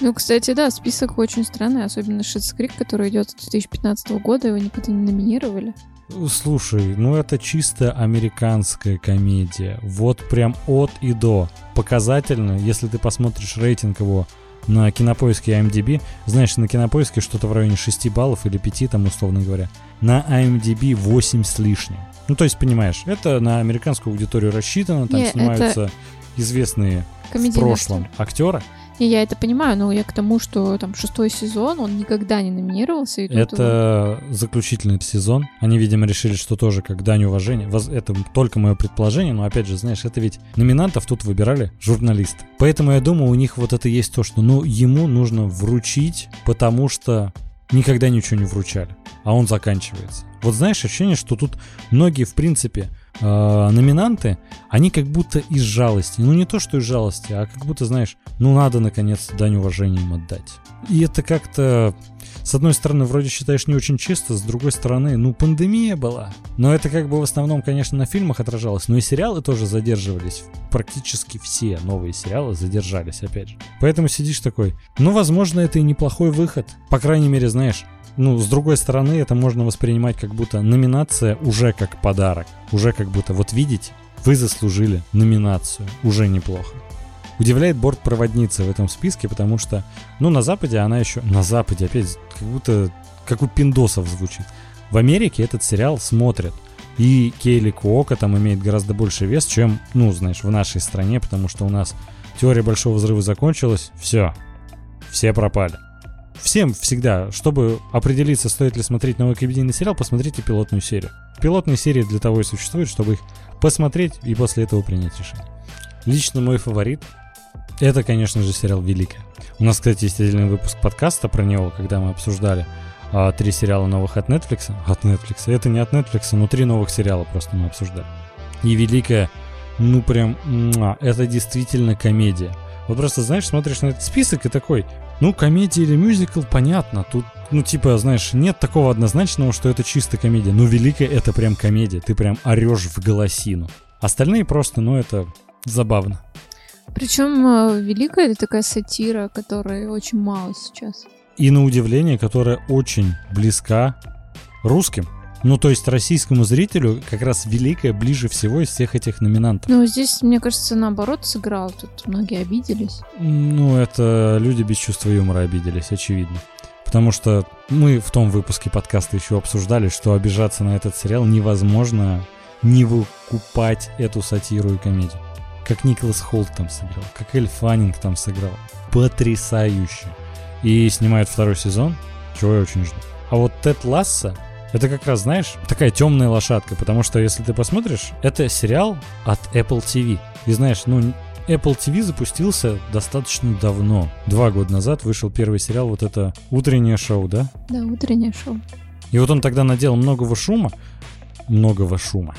Ну, кстати, да, список очень странный, особенно Schitt's Creek, который идет с 2015 года, его никогда не номинировали. Слушай, ну это чисто американская комедия. Вот прям от и до. Показательно, если ты посмотришь рейтинг его на кинопоиске и IMDb, знаешь, на кинопоиске что-то в районе 6 баллов или 5, там, условно говоря. На IMDb 8 с лишним. Ну, то есть, понимаешь, это на американскую аудиторию рассчитано, там Не, это снимаются известные в прошлом актеры. Не, я это понимаю, но я к тому, что там шестой сезон, он никогда не номинировался. И Это заключительный сезон. Они, видимо, решили, что тоже как дань уважения. Это только мое предположение, но опять же, знаешь, это ведь номинантов тут выбирали журналисты. Поэтому я думаю, у них вот это есть то, что ну ему нужно вручить, потому что никогда ничего не вручали, а он заканчивается. Вот знаешь, ощущение, что тут многие, в принципе, э, номинанты, они как будто из жалости. Ну не то, что из жалости, а как будто, знаешь, ну надо наконец-то дань уважения им отдать. И это как-то, с одной стороны, вроде считаешь не очень чисто, с другой стороны, ну пандемия была. Но это как бы в основном, конечно, на фильмах отражалось, но и сериалы тоже задерживались. Практически все новые сериалы задержались, опять же. Поэтому сидишь такой, ну, возможно, это и неплохой выход. По крайней мере, знаешь, ну, с другой стороны, это можно воспринимать как будто номинация уже как подарок. Уже как будто, вот видите, вы заслужили номинацию. Уже неплохо. Удивляет бортпроводница в этом списке, потому что, ну, на Западе она еще... На Западе, опять, как будто, как у пиндосов звучит. В Америке этот сериал смотрят. И Кейли Куока там имеет гораздо больше вес, чем, ну, знаешь, в нашей стране, потому что у нас теория большого взрыва закончилась, все, все пропали. Всем всегда, чтобы определиться, стоит ли смотреть новый комедийный сериал, посмотрите пилотную серию. Пилотные серии для того и существуют, чтобы их посмотреть и после этого принять решение. Лично мой фаворит это, конечно же, сериал «Великая». У нас, кстати, есть отдельный выпуск подкаста про него, когда мы обсуждали а, три сериала новых от Netflix. От Netflix. Это не от Netflix, но три новых сериала просто мы обсуждали. И «Великая», ну прям, это действительно комедия. Вот просто, знаешь, смотришь на этот список и такой, ну, комедия или мюзикл, понятно. Тут, ну, типа, знаешь, нет такого однозначного, что это чисто комедия. Но «Великая» — это прям комедия. Ты прям орешь в голосину. Остальные просто, ну, это забавно. Причем э, Великая это такая сатира, которой очень мало сейчас. И на удивление, которая очень близка русским. Ну, то есть российскому зрителю как раз Великая ближе всего из всех этих номинантов. Но здесь, мне кажется, наоборот сыграл. Тут многие обиделись. Ну, это люди без чувства юмора обиделись, очевидно. Потому что мы в том выпуске подкаста еще обсуждали, что обижаться на этот сериал невозможно не выкупать эту сатиру и комедию. Как Николас Холт там сыграл, как Эль Фаннинг там сыграл. Потрясающе. И снимают второй сезон, чего я очень жду. А вот Тед Ласса это как раз, знаешь, такая темная лошадка, потому что если ты посмотришь, это сериал от Apple TV. И знаешь, ну, Apple TV запустился достаточно давно. Два года назад вышел первый сериал, вот это «Утреннее шоу», да? Да, «Утреннее шоу». И вот он тогда надел многого шума, многого шума,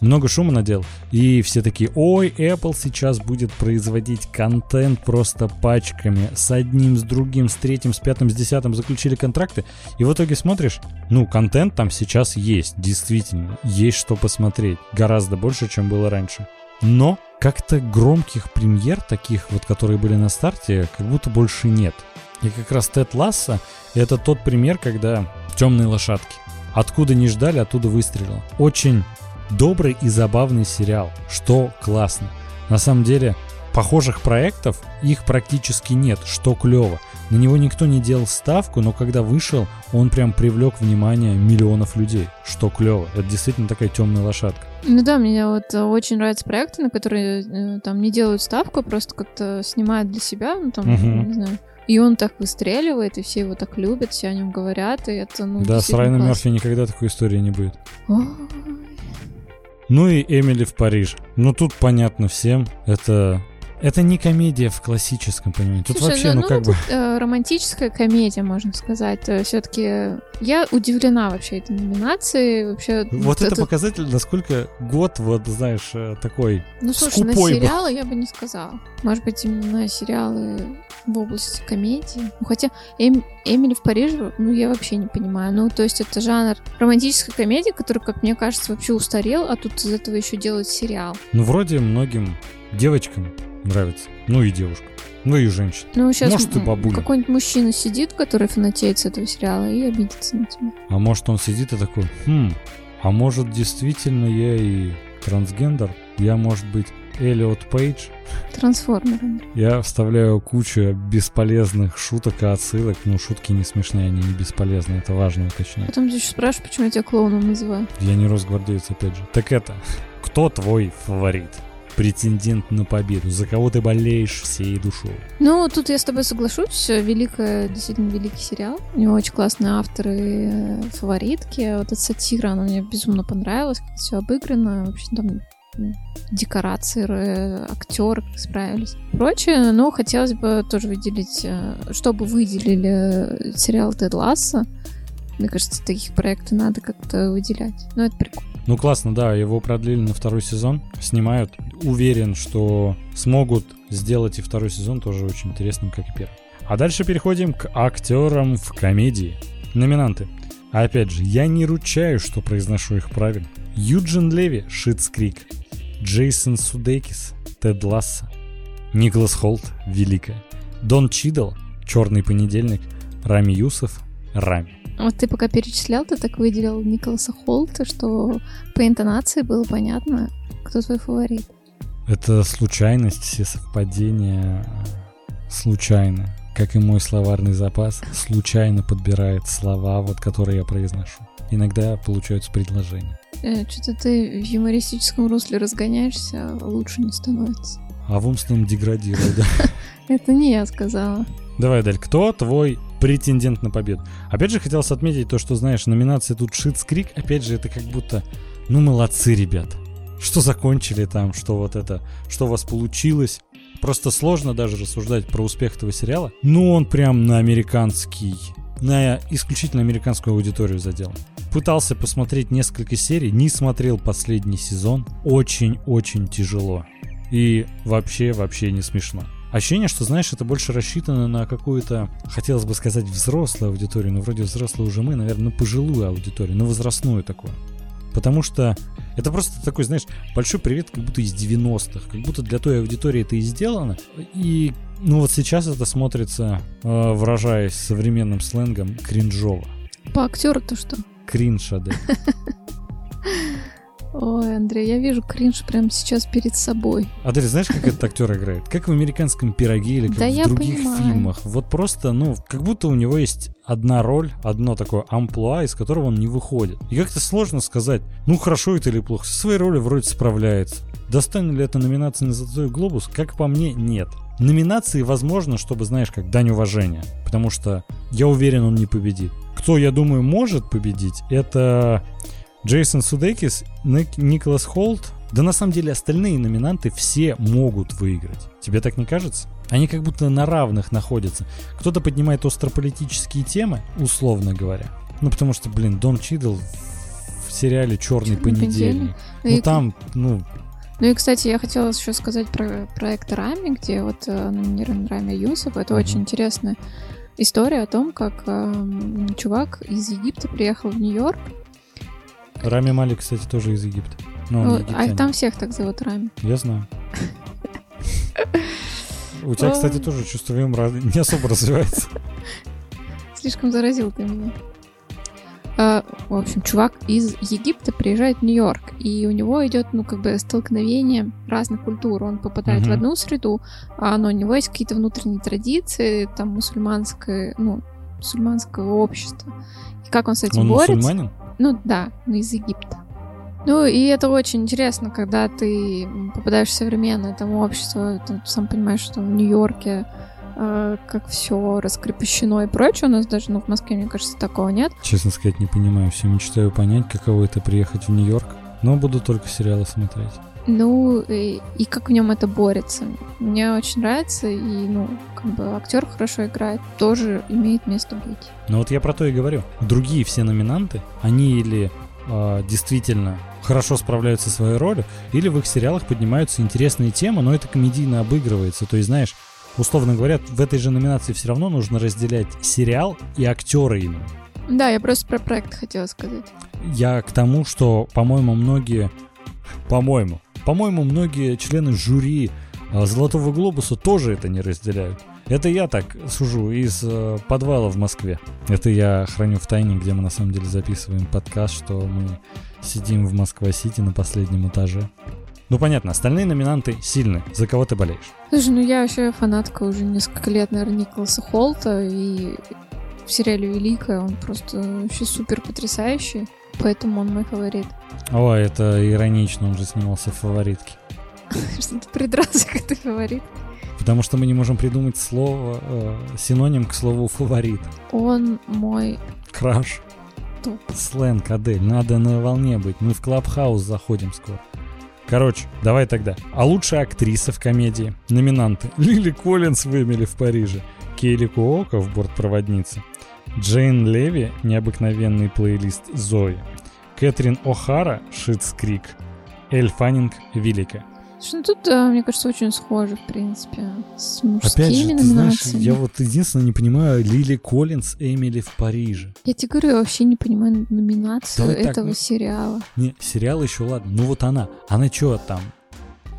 много шума надел. И все такие, ой, Apple сейчас будет производить контент просто пачками. С одним, с другим, с третьим, с пятым, с десятым заключили контракты. И в итоге смотришь, ну, контент там сейчас есть, действительно. Есть что посмотреть. Гораздо больше, чем было раньше. Но как-то громких премьер, таких вот, которые были на старте, как будто больше нет. И как раз Тед Ласса — это тот пример, когда темные лошадки. Откуда не ждали, оттуда выстрелил. Очень добрый и забавный сериал, что классно. На самом деле, похожих проектов их практически нет, что клево. На него никто не делал ставку, но когда вышел, он прям привлек внимание миллионов людей, что клево. Это действительно такая темная лошадка. Ну да, мне вот э, очень нравятся проекты, на которые э, там не делают ставку, просто как-то снимают для себя, ну там, угу. не знаю. И он так выстреливает, и все его так любят, все о нем говорят, и это, ну, Да, с Райаном Мерфи никогда такой истории не будет. Ну и Эмили в Париж. Ну тут понятно всем, это это не комедия в классическом понимании. Тут Слушай, вообще, ну, ну, ну как тут, бы... Э, романтическая комедия, можно сказать. Э, Все-таки я удивлена вообще этой номинацией. Вообще, вот это, это показатель, насколько год, вот, знаешь, э, такой Ну, слушай, на сериалы был. я бы не сказала. Может быть, именно сериалы в области комедии. Ну, хотя эм, Эмили в Париже, ну, я вообще не понимаю. Ну, то есть это жанр романтической комедии, который, как мне кажется, вообще устарел, а тут из этого еще делают сериал. Ну, вроде многим девочкам нравится. Ну и девушка. Ну и женщина. Ну, сейчас может, и бабуля. Какой-нибудь мужчина сидит, который фанатеет с этого сериала и обидится на тебя. А может он сидит и такой, хм, а может действительно я и трансгендер? Я, может быть, Эллиот Пейдж? Трансформер. Я вставляю кучу бесполезных шуток и отсылок. Ну, шутки не смешные, они не бесполезные, это важно уточнять. Потом ты еще спрашиваешь, почему я тебя клоуном называю. Я не росгвардеец, опять же. Так это, кто твой фаворит? Претендент на победу, за кого ты болеешь всей душой. Ну, тут я с тобой соглашусь. Великая, действительно великий сериал. У него очень классные авторы, э, фаворитки. Вот эта сатира, она мне безумно понравилась, как все обыграно. Вообще там декорации, актеры справились. Прочее, но хотелось бы тоже выделить, э, чтобы выделили сериал Тед Ласса. Мне кажется, таких проектов надо как-то выделять. Ну, это прикольно. Ну, классно, да, его продлили на второй сезон, снимают. Уверен, что смогут сделать и второй сезон тоже очень интересным, как и первый. А дальше переходим к актерам в комедии. Номинанты. Опять же, я не ручаю, что произношу их правильно. Юджин Леви, Schitt's Creek. Джейсон Судейкис, Тед Лассо. Николас Холт, Великая. Дон Чидл, Черный понедельник. Рами Юсов, Рами. Вот ты пока перечислял, ты так выделил Николаса Холта, что по интонации было понятно, кто твой фаворит. Это случайность, все совпадения случайно. Как и мой словарный запас, случайно подбирает слова, вот которые я произношу. Иногда получаются предложения. Э, Что-то ты в юмористическом русле разгоняешься, а лучше не становится. А в умственном деградирует, да? Это не я сказала. Давай, Даль, кто твой претендент на победу? Опять же, хотелось отметить то, что, знаешь, номинация тут Шитс Крик, опять же, это как будто, ну, молодцы, ребят. Что закончили там, что вот это, что у вас получилось. Просто сложно даже рассуждать про успех этого сериала. Ну, он прям на американский, на исключительно американскую аудиторию задел. Пытался посмотреть несколько серий, не смотрел последний сезон. Очень-очень тяжело. И вообще, вообще не смешно. Ощущение, что, знаешь, это больше рассчитано на какую-то, хотелось бы сказать, взрослую аудиторию, но вроде взрослые уже мы, наверное, на пожилую аудиторию, на возрастную такую. Потому что это просто такой, знаешь, большой привет, как будто из 90-х, как будто для той аудитории это и сделано. И, ну вот сейчас это смотрится, э, выражаясь современным сленгом, кринжово. По актеру-то что? Кринж, да. Ой, Андрей, я вижу кринж прямо сейчас перед собой. Андрей, знаешь, как этот актер играет? Как в американском пироге или как да в других понимаю. фильмах. Вот просто, ну, как будто у него есть одна роль, одно такое амплуа, из которого он не выходит. И как-то сложно сказать, ну хорошо это или плохо. Со своей роли вроде справляется. Достанет ли это номинации на Золотой Глобус? Как по мне, нет. Номинации возможно, чтобы, знаешь, как дань уважения. Потому что я уверен, он не победит кто, я думаю, может победить, это Джейсон Судекис, Ник- Николас Холт. Да на самом деле остальные номинанты все могут выиграть. Тебе так не кажется? Они как будто на равных находятся. Кто-то поднимает острополитические темы, условно говоря. Ну, потому что, блин, Дон Чидл в сериале «Черный «Черный понедельник». Ну Ну, и- там, ну, Ну и, кстати, я хотела еще сказать про проект Рами, где вот э, номинирован Рами Юсов. Это Мгм. очень интересная история о том, как эм, чувак из Египта приехал в Нью-Йорк. Рами Малик, кстати, тоже из Египта. Ну, а египтянин. там всех так зовут Рами. Я знаю. У тебя, кстати, тоже чувство юмора не особо развивается. Слишком заразил ты меня. А, в общем, чувак из Египта приезжает в Нью-Йорк, и у него идет, ну, как бы столкновение разных культур. Он попадает Мгм. в одну среду, а но у него есть какие-то внутренние традиции, там, мусульманское, ну, мусульманского общества. И как он с этим Он борется? мусульманин? Ну да, ну, из Египта. Ну и это очень интересно, когда ты попадаешь в современное там общество, ты сам понимаешь, что в Нью-Йорке э, как все раскрепощено и прочее. У нас даже, ну, в Москве, мне кажется, такого нет. Честно сказать, не понимаю. Все мечтаю понять, каково это приехать в Нью-Йорк. Но буду только сериалы смотреть. Ну, и, и как в нем это борется. Мне очень нравится, и, ну, как бы актер хорошо играет, тоже имеет место быть. Но вот я про то и говорю. Другие все номинанты, они или а, действительно хорошо справляются со своей ролью, или в их сериалах поднимаются интересные темы, но это комедийно обыгрывается. То есть, знаешь, условно говоря, в этой же номинации все равно нужно разделять сериал и актера именно. Да, я просто про проект хотела сказать. Я к тому, что, по-моему, многие... По-моему. По-моему, многие члены жюри а, Золотого глобуса тоже это не разделяют. Это я так сужу из э, подвала в Москве. Это я храню в тайне, где мы на самом деле записываем подкаст, что мы сидим в Москва-Сити на последнем этаже. Ну понятно, остальные номинанты сильны. За кого ты болеешь? Слушай, ну я вообще фанатка уже несколько лет, наверное, Николаса Холта, и в сериале «Великая» он просто вообще супер потрясающий, поэтому он мой фаворит. О, это иронично, он же снимался в фаворитке. Что ты придрался к этой фаворит? Потому что мы не можем придумать слово, э, синоним к слову фаворит. Он мой Краш. топ. Сленг, Адель, надо на волне быть. Мы в Clubhouse заходим скоро. Короче, давай тогда. А лучшая актриса в комедии. Номинанты. Лили Коллинс в Эмили в Париже. Кейли Куока в бортпроводнице. Джейн Леви, необыкновенный плейлист Зои. Кэтрин О'Хара, Schitt's Creek. Эль Фаннинг, Великая. Слушай, ну тут, э, мне кажется, очень схоже, в принципе, с мужскими Опять же, ты знаешь, я вот единственное не понимаю Лили Коллинс, Эмили в Париже. Я тебе говорю, я вообще не понимаю номинацию Давай так, этого ну- сериала. Не, сериал еще ладно. Ну вот она. Она что там?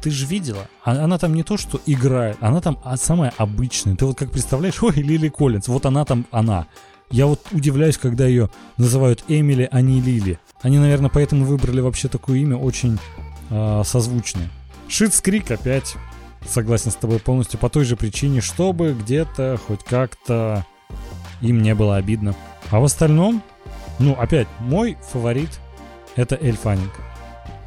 Ты же видела? А- Она там не то, что играет, она там а, самая обычная. Ты вот как представляешь, ой, Лили Коллинз, вот она там, она. Я вот удивляюсь, когда ее называют Эмили, а не Лили. Они, наверное, поэтому выбрали вообще такое имя очень а, созвучное. Шитс Крик опять согласен с тобой полностью по той же причине, чтобы где-то хоть как-то им не было обидно. А в остальном, ну, опять, мой фаворит это Эль.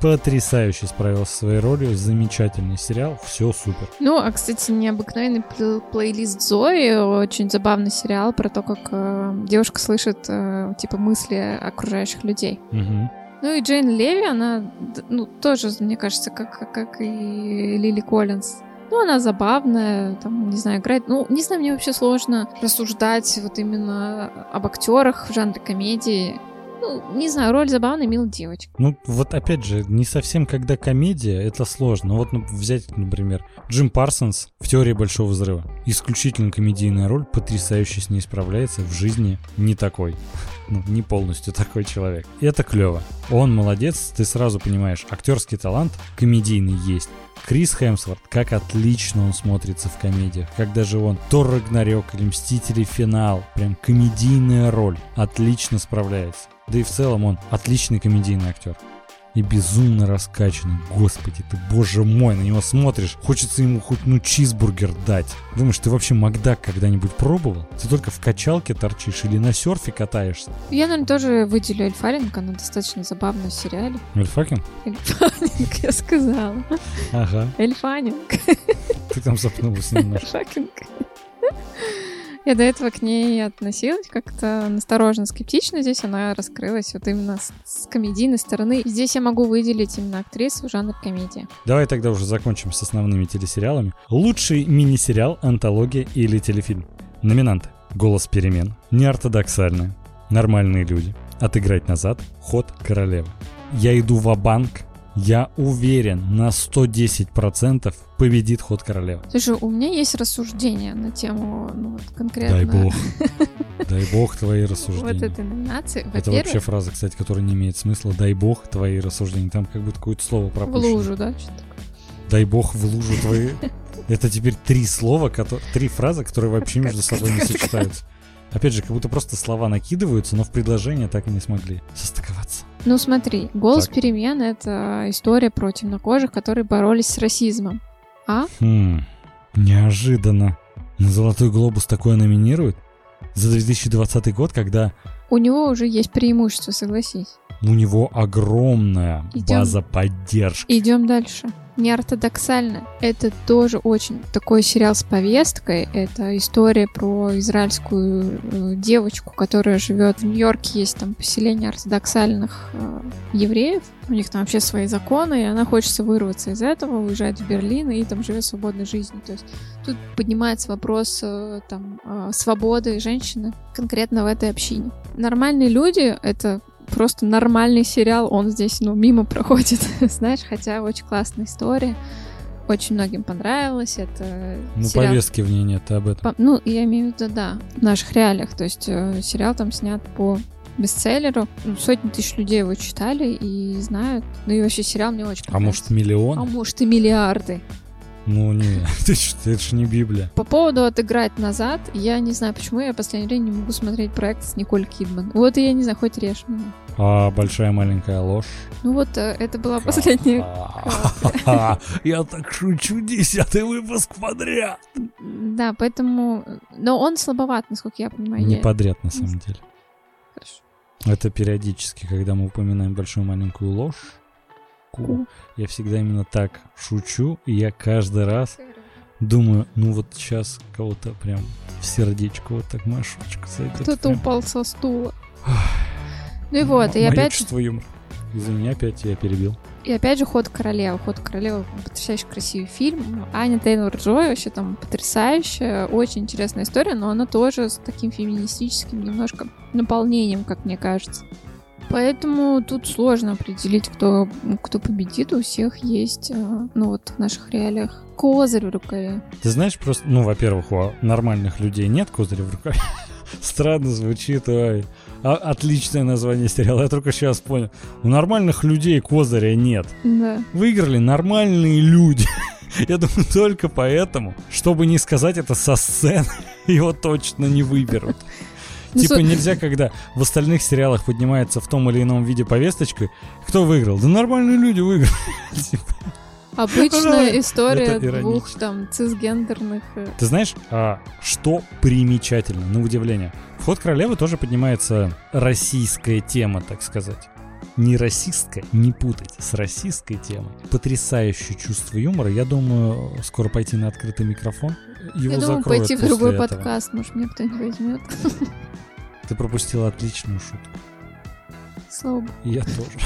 Потрясающе справился со своей ролью, замечательный сериал, все супер. Ну, а, кстати, необыкновенный пл- плейлист Зои, очень забавный сериал про то, как э, девушка слышит, э, типа, мысли окружающих людей. Мгм. Ну и Джейн Леви, она, ну, тоже, мне кажется, как, как и Лили Коллинз. Ну, она забавная, там, не знаю, играет. Ну, не знаю, мне вообще сложно рассуждать вот именно об актерах в жанре комедии. Ну, не знаю, роль забавной, милой девочки. Ну, вот опять же, не совсем когда комедия, это сложно. Вот ну, взять, например, Джим Парсонс в «Теории Большого Взрыва». Исключительно комедийная роль, потрясающе с ней справляется, в жизни не такой. Ну, не полностью такой человек. И это клево. Он молодец, ты сразу понимаешь, актерский талант комедийный есть. Крис Хемсворт, как отлично он смотрится в комедиях. Как даже он Тор Рагнарёк или Мстители Финал. Прям комедийная роль. Отлично справляется. Да и в целом он отличный комедийный актер. И безумно раскачанный. Господи, ты боже мой, на него смотришь. Хочется ему хоть ну чизбургер дать. Думаешь, ты вообще Макдак когда-нибудь пробовал? Ты только в качалке торчишь или на серфе катаешься? Я, наверное, тоже выделю Эль Фаринг, она достаточно забавная в сериале. Эльфакин? Эль Фаннинг, я сказала. Ага. Эль Фаннинг. Ты там запнулась немножко. Шокинг. Я до этого к ней относилась как-то настороженно, скептично. Здесь она раскрылась вот именно с, комедийной стороны. Здесь я могу выделить именно актрису в жанр комедия. Давай тогда уже закончим с основными телесериалами. Лучший мини-сериал, антология или телефильм. Номинанты. «Голос перемен», «Неортодоксальная», «Нормальные люди», «Отыграть назад», «Ход королевы». Я иду в банк я уверен, на 110% победит ход королевы. Слушай, у меня есть рассуждение на тему ну, вот, конкретно... Дай бог. Дай бог твои рассуждения. Вот этой номинации. Это вообще фраза, кстати, которая не имеет смысла. Дай бог твои рассуждения. Там как будто какое-то слово пропущено. В лужу, да? Дай бог в лужу твои. Это теперь три слова, три фразы, которые вообще между собой не сочетаются. Опять же, как будто просто слова накидываются, но в предложение так и не смогли состыковаться. Ну смотри, «Голос так. перемен» — это история про темнокожих, которые боролись с расизмом. А? Хм, неожиданно. На «Золотой глобус» такое номинируют? За 2020 год, когда... У него уже есть преимущество, согласись. У него огромная Идем... база поддержки. Идем дальше неортодоксально. Это тоже очень такой сериал с повесткой. Это история про израильскую э, девочку, которая живет в Нью-Йорке. Есть там поселение ортодоксальных э, евреев. У них там вообще свои законы, и она хочется вырваться из этого, уезжает в Берлин и там живет свободной жизнью. То есть тут поднимается вопрос э, там э, свободы женщины конкретно в этой общине. Нормальные люди — это просто нормальный сериал, он здесь, ну, мимо проходит, знаешь, хотя очень классная история. Очень многим понравилось. Это ну, сериал... повестки в ней нет, об этом. По... Ну, я имею в виду, да, в наших реалиях. То есть э, сериал там снят по бестселлеру. Ну, сотни тысяч людей его читали и знают. Ну и вообще сериал мне очень понравился. А может миллион? А может и миллиарды. Ну не, это, же не Библия. По поводу отыграть назад, я не знаю, почему я в последнее время не могу смотреть проект с Николь Кидман. Вот и я не знаю, хоть режь меня. А большая маленькая ложь. Ну вот э, это была последняя. Я так шучу, десятый выпуск подряд. Да, поэтому... Но он слабоват, насколько я понимаю. Не подряд, на самом деле. Хорошо. Это периодически, когда мы упоминаем большую маленькую ложь, Ку. Я всегда именно так шучу, и я каждый раз думаю, ну вот сейчас кого-то прям в сердечко вот так машечка зайдет. Кто-то прям... упал со стула. ну и вот, и опять... чувство юмора. Извини, опять я перебил. И опять же «Ход королевы». «Ход королевы» — потрясающе красивый фильм. Аня Тейлор-Джой вообще там потрясающая, очень интересная история, но она тоже с таким феминистическим немножко наполнением, как мне кажется. Поэтому тут сложно определить, кто, кто победит. У всех есть, э, ну вот в наших реалиях, козырь в рукаве. Ты знаешь, просто, ну, во-первых, у нормальных людей нет козыря в рукаве. Странно звучит, ой. А, отличное название сериала, я только сейчас понял. У нормальных людей козыря нет. Да. Выиграли нормальные люди. Я думаю, только поэтому, чтобы не сказать это со сцены, его точно не выберут. Ну, типа нельзя, когда в остальных сериалах поднимается в том или ином виде повесточка, кто выиграл? Да нормальные люди выиграли. Типа. Обычная история двух там цисгендерных. Э, Ты знаешь, а, что примечательно, на удивление? В ход королевы тоже поднимается российская тема, так сказать. Не расистская, не путайте с российской темой. Потрясающее чувство юмора. Я думаю, скоро пойти на открытый микрофон. Его Я думаю, пойти в другой этого. подкаст, может, меня кто-нибудь возьмет. Ты пропустил отличную шутку. Слава богу. Я тоже.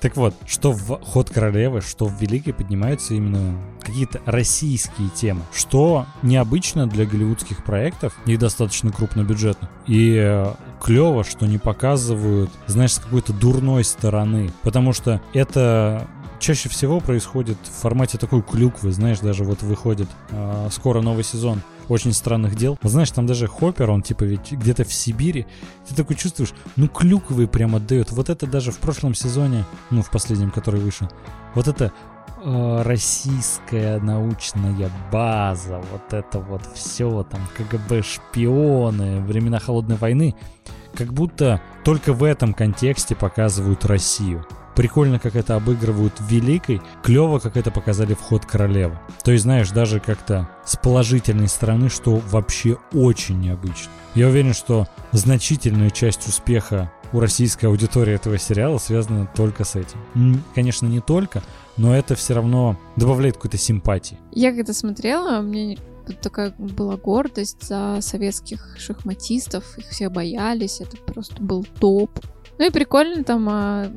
Так вот, что в «Ход королевы», что в «Великой» поднимаются именно какие-то российские темы, что необычно для голливудских проектов, их достаточно крупнобюджетных. И э, клево, что не показывают, знаешь, с какой-то дурной стороны, потому что это чаще всего происходит в формате такой клюквы, знаешь, даже вот выходит э, скоро новый сезон очень странных дел. Знаешь, там даже Хоппер, он типа ведь где-то в Сибири. Ты такой чувствуешь, ну клюквы прям отдает. Вот это даже в прошлом сезоне, ну в последнем, который вышел. Вот это э, российская научная база, вот это вот все, там КГБ шпионы, времена холодной войны, как будто только в этом контексте показывают Россию. Прикольно, как это обыгрывают в Великой. Клево, как это показали в Ход Королевы. То есть, знаешь, даже как-то с положительной стороны, что вообще очень необычно. Я уверен, что значительная часть успеха у российской аудитории этого сериала связана только с этим. Конечно, не только, но это все равно добавляет какой-то симпатии. Я когда смотрела, мне такая была гордость за советских шахматистов, их все боялись, это просто был топ. Ну и прикольно, там а,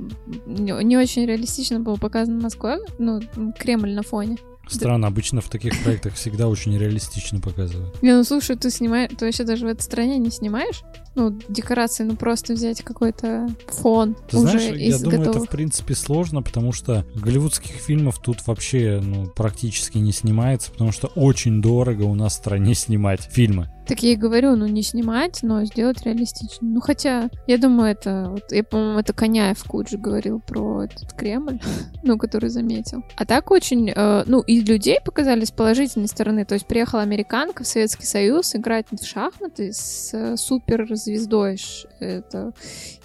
не, очень реалистично было показано Москва, ну, Кремль на фоне. Странно, обычно в таких проектах всегда очень реалистично показывают. Не, ну слушай, ты снимаешь, ты вообще даже в этой стране не снимаешь? Ну, декорации, ну просто взять какой-то фон Ты уже знаешь, из я думаю, это в принципе сложно, потому что голливудских фильмов тут вообще ну, практически не снимается, потому что очень дорого у нас в стране снимать фильмы. Так я и говорю, ну не снимать, но сделать реалистично. Ну хотя, я думаю, это, вот, я, по-моему, это Коняев Куджи говорил про этот Кремль, ну, который заметил. А так очень, э, ну, и людей показали с положительной стороны. То есть приехала американка в Советский Союз играть в шахматы с э, суперзвездой. Это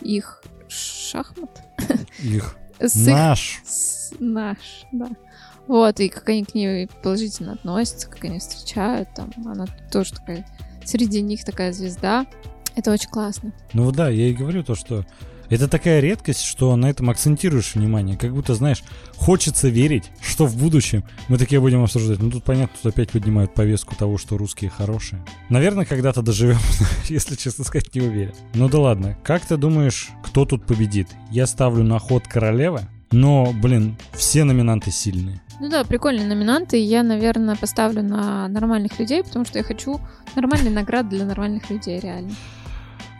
их шахмат? Их С их наш. с- наш, да. Вот, и как они к ней положительно относятся, как они встречают, там, она тоже такая, среди них такая звезда. Это очень классно. Ну да, я и говорю то, что это такая редкость, что на этом акцентируешь внимание. Как будто, знаешь, хочется верить, что в будущем мы такие будем обсуждать. Ну тут понятно, тут опять поднимают повестку того, что русские хорошие. Наверное, когда-то доживем, если честно сказать, не уверен. Ну да ладно, как ты думаешь, кто тут победит? Я ставлю на ход королевы, но, блин, все номинанты сильные. Ну да, прикольные номинанты. Я, наверное, поставлю на нормальных людей, потому что я хочу нормальный наград для нормальных людей, реально.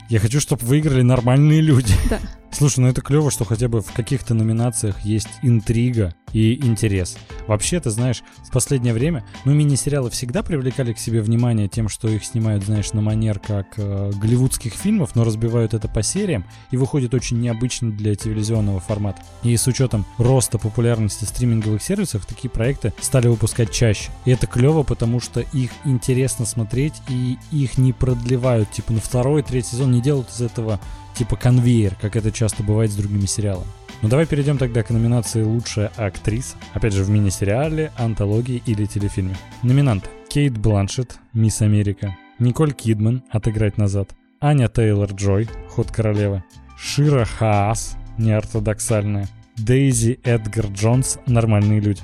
Я хочу, чтобы выиграли нормальные люди. Да. Слушай, ну это клево, что хотя бы в каких-то номинациях есть интрига и интерес. Вообще, ты знаешь, в последнее время, ну, мини-сериалы всегда привлекали к себе внимание тем, что их снимают, знаешь, на манер как э, голливудских фильмов, но разбивают это по сериям и выходит очень необычно для телевизионного формата. И с учетом роста популярности стриминговых сервисов, такие проекты стали выпускать чаще. И это клево, потому что их интересно смотреть и их не продлевают. Типа на второй, третий сезон не делают из этого типа конвейер, как это часто бывает с другими сериалами. Ну давай перейдем тогда к номинации «Лучшая актриса». Опять же, в мини-сериале, антологии или телефильме. Номинанты. Кейт Бланшетт, Мисс Америка. Николь Кидман, «Отыграть назад». Аня Тейлор-Джой, «Ход королевы». Шира Хаас, неортодоксальная. Дейзи Эдгар Джонс, «Нормальные люди».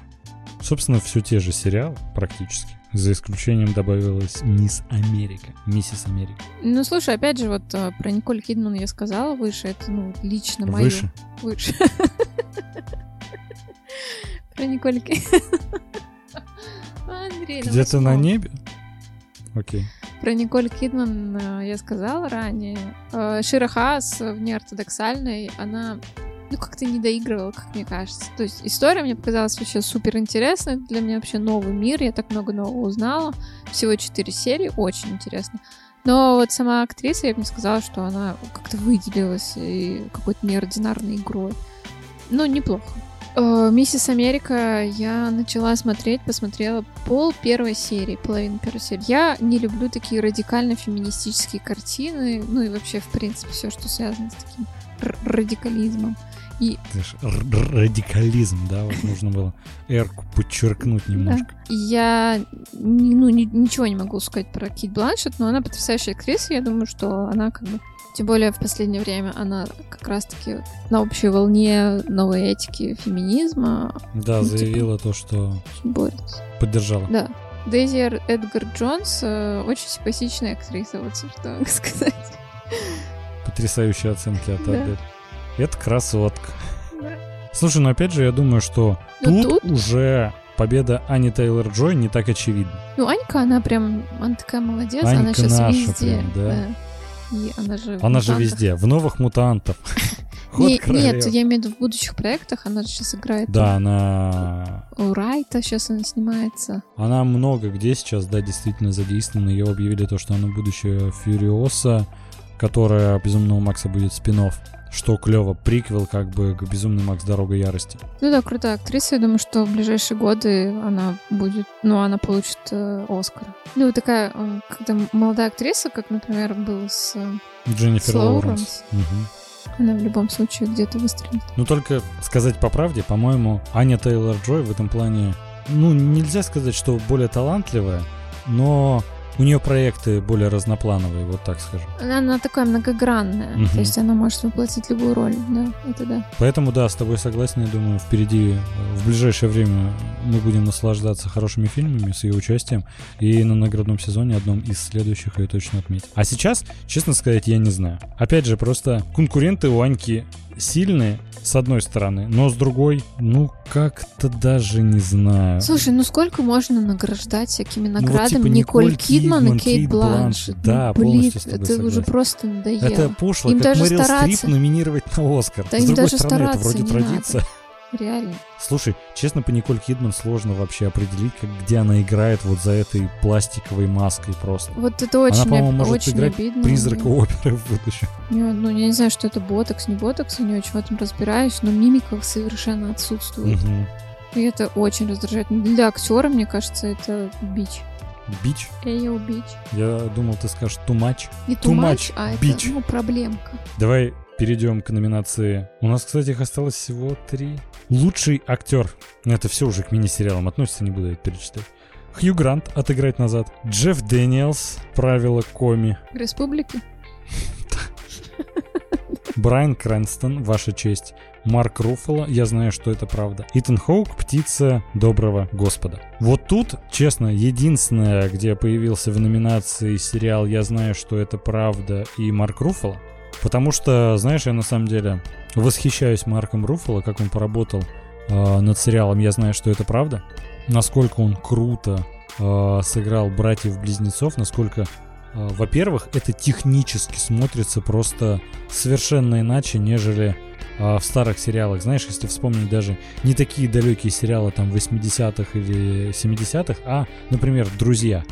Собственно, все те же сериалы практически. За исключением добавилась Мисс Америка. Миссис Америка. Ну, слушай, опять же, вот э, про Николь Кидман я сказала выше, это, ну, лично мое. Выше. Выше. Про Николь Андрей, Где-то на небе? Окей. Про Николь Кидман э, я сказала ранее. Э, Шира Хаас в неортодоксальной, она ну, как-то не доигрывала, как мне кажется. То есть история мне показалась вообще супер интересной. Для меня вообще новый мир. Я так много нового узнала. Всего четыре серии. Очень интересно. Но вот сама актриса, я бы не сказала, что она как-то выделилась и какой-то неординарной игрой. Ну, неплохо. Э, Миссис Америка я начала смотреть, посмотрела пол первой серии, половину первой серии. Я не люблю такие радикально феминистические картины, ну и вообще, в принципе, все, что связано с таким радикализмом. И радикализм, да, вот нужно было эрку подчеркнуть немножко. И Я ну, ни- ничего не могу сказать про Кит Бланшет, но она потрясающая актриса. Я думаю, что она как бы... Тем более в последнее время она как раз-таки на общей волне новой этики феминизма Да, Ну, типа- заявила то, что борется. поддержала. Да. Дейзи Эдгар Джонс э, очень симпатичная актриса, вот все, что могу сказать. Потрясающие оценки от Да. Адель. Это красотка. Да. Слушай, ну опять же, я думаю, что Ну, тут, тут- уже победа Ани Тейлор-Джой не так очевидна. Ну, Анька, она прям, она такая молодец, она Анька сейчас наша везде. прям, да. И она же... Она же везде, в новых мутантов. Не- нет, я имею в виду в будущих проектах, она же сейчас играет. Да, она... У Райта сейчас она снимается. Она много где сейчас, да, действительно задействована. Ее объявили то, что она будущая Фьюриоса, которая Безумного Макса будет спин Что клево, приквел как бы к Безумный Макс Дорога Ярости. Ну да, крутая актриса. Я думаю, что в ближайшие годы она будет, ну, она получит э, Оскар. Ну, такая, э, когда молодая актриса, как, например, был с... э, Дженнифер С Лоуренс. Мгм. Она в любом случае где-то выстрелит. Ну только сказать по правде, по-моему, Аня Тейлор Джой в этом плане, ну нельзя сказать, что более талантливая, но у нее проекты более разноплановые, вот так скажем. Она, она такая многогранная, Мгм. то есть она может воплотить любую роль, да, это да. Поэтому, да, с тобой согласен, я думаю, впереди, э, в ближайшее время мы будем наслаждаться хорошими фильмами с ее участием, и на наградном сезоне одном из следующих ее точно отметим. А сейчас, честно сказать, я не знаю. Опять же, просто конкуренты у Аньки сильные, с одной стороны, но с другой, ну, как-то даже не знаю. Слушай, ну сколько можно награждать всякими вот наградами типа Николь, Николь Кидман, Кидман, и Кейт Кейт Бланшет? Бланшет, да, ну, блин, полностью с тобой это уже согласен. просто надоело. Это пошло, Им как даже Мэрил стараться- Стрип номинировать на Оскар. Да с им другой даже стороны, это вроде традиция. Реально. Слушай, честно, по Николь Кидман сложно вообще определить, как, где она играет вот за этой пластиковой маской просто. Вот это очень, она, по-моему, может очень играть обидно. призрака оперы в будущем. У неё, ну, я не знаю, что это ботокс, не ботокс, я не очень в этом разбираюсь, но мимика совершенно отсутствует. Мгм. И это очень раздражает. Для актера, мне кажется, это бич. Bitch? Ayo, bitch. Я думал, ты скажешь too much. Не Too too much much, а bitch. это, ну, проблемка. Давай перейдем к номинации. У нас, кстати, их осталось всего три. Лучший актер. Ну, Это все уже к мини-сериалам относится, не буду это перечислять. Хью Грант «Отыграть назад». Джефф Дэниелс «Правила Коми». Республики? Брайан Крэнстон, ваша честь. Марк Руффало, я знаю, что это правда. Итан Хоук, птица доброго господа. Вот тут, честно, единственное, где появился в номинации сериал «Я знаю, что это правда» и Марк Руффало. Потому что, знаешь, я на самом деле восхищаюсь Марком Руффало, как он поработал э, над сериалом «Я знаю, что это правда». Насколько он круто э, сыграл братьев-близнецов, насколько э, во-первых, это технически смотрится просто совершенно иначе, нежели а, в старых сериалах. Знаешь, если вспомнить даже не такие далекие сериалы там 80-х или 70-х, а, например, «Друзья».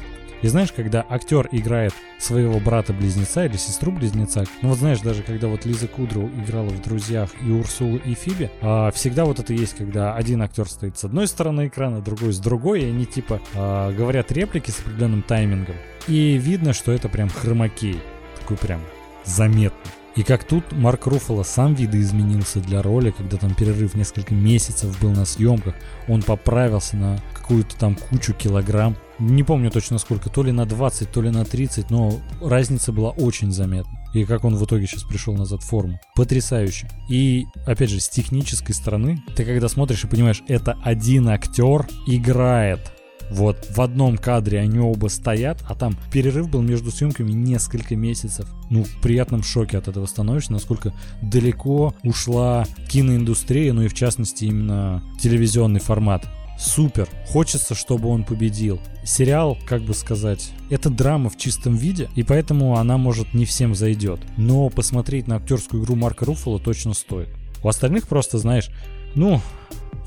И знаешь, когда актер играет своего брата-близнеца или сестру-близнеца, ну вот знаешь, даже когда вот Лиза Кудроу играла в «Друзьях» и Урсулу и Фиби, а, всегда вот это есть, когда один актер стоит с одной стороны экрана, другой с другой, и они типа а, говорят реплики с определенным таймингом. И видно, что это прям хромакей. Такой прям заметный. И как тут Марк Руффало сам видоизменился для роли, когда там перерыв несколько месяцев был на съемках, он поправился на какую-то там кучу килограмм. Не помню точно сколько, то ли на 20, то ли на 30, но разница была очень заметна. И как он в итоге сейчас пришел назад в форму. Потрясающе. И, опять же, с технической стороны, ты когда смотришь и понимаешь, это один актер играет вот в одном кадре они оба стоят, а там перерыв был между съемками несколько месяцев. Ну, в приятном шоке от этого становишься, насколько далеко ушла киноиндустрия, ну и в частности именно телевизионный формат. Супер. Хочется, чтобы он победил. Сериал, как бы сказать, это драма в чистом виде, и поэтому она, может, не всем зайдет. Но посмотреть на актерскую игру Марка Руффало точно стоит. У остальных просто, знаешь, ну,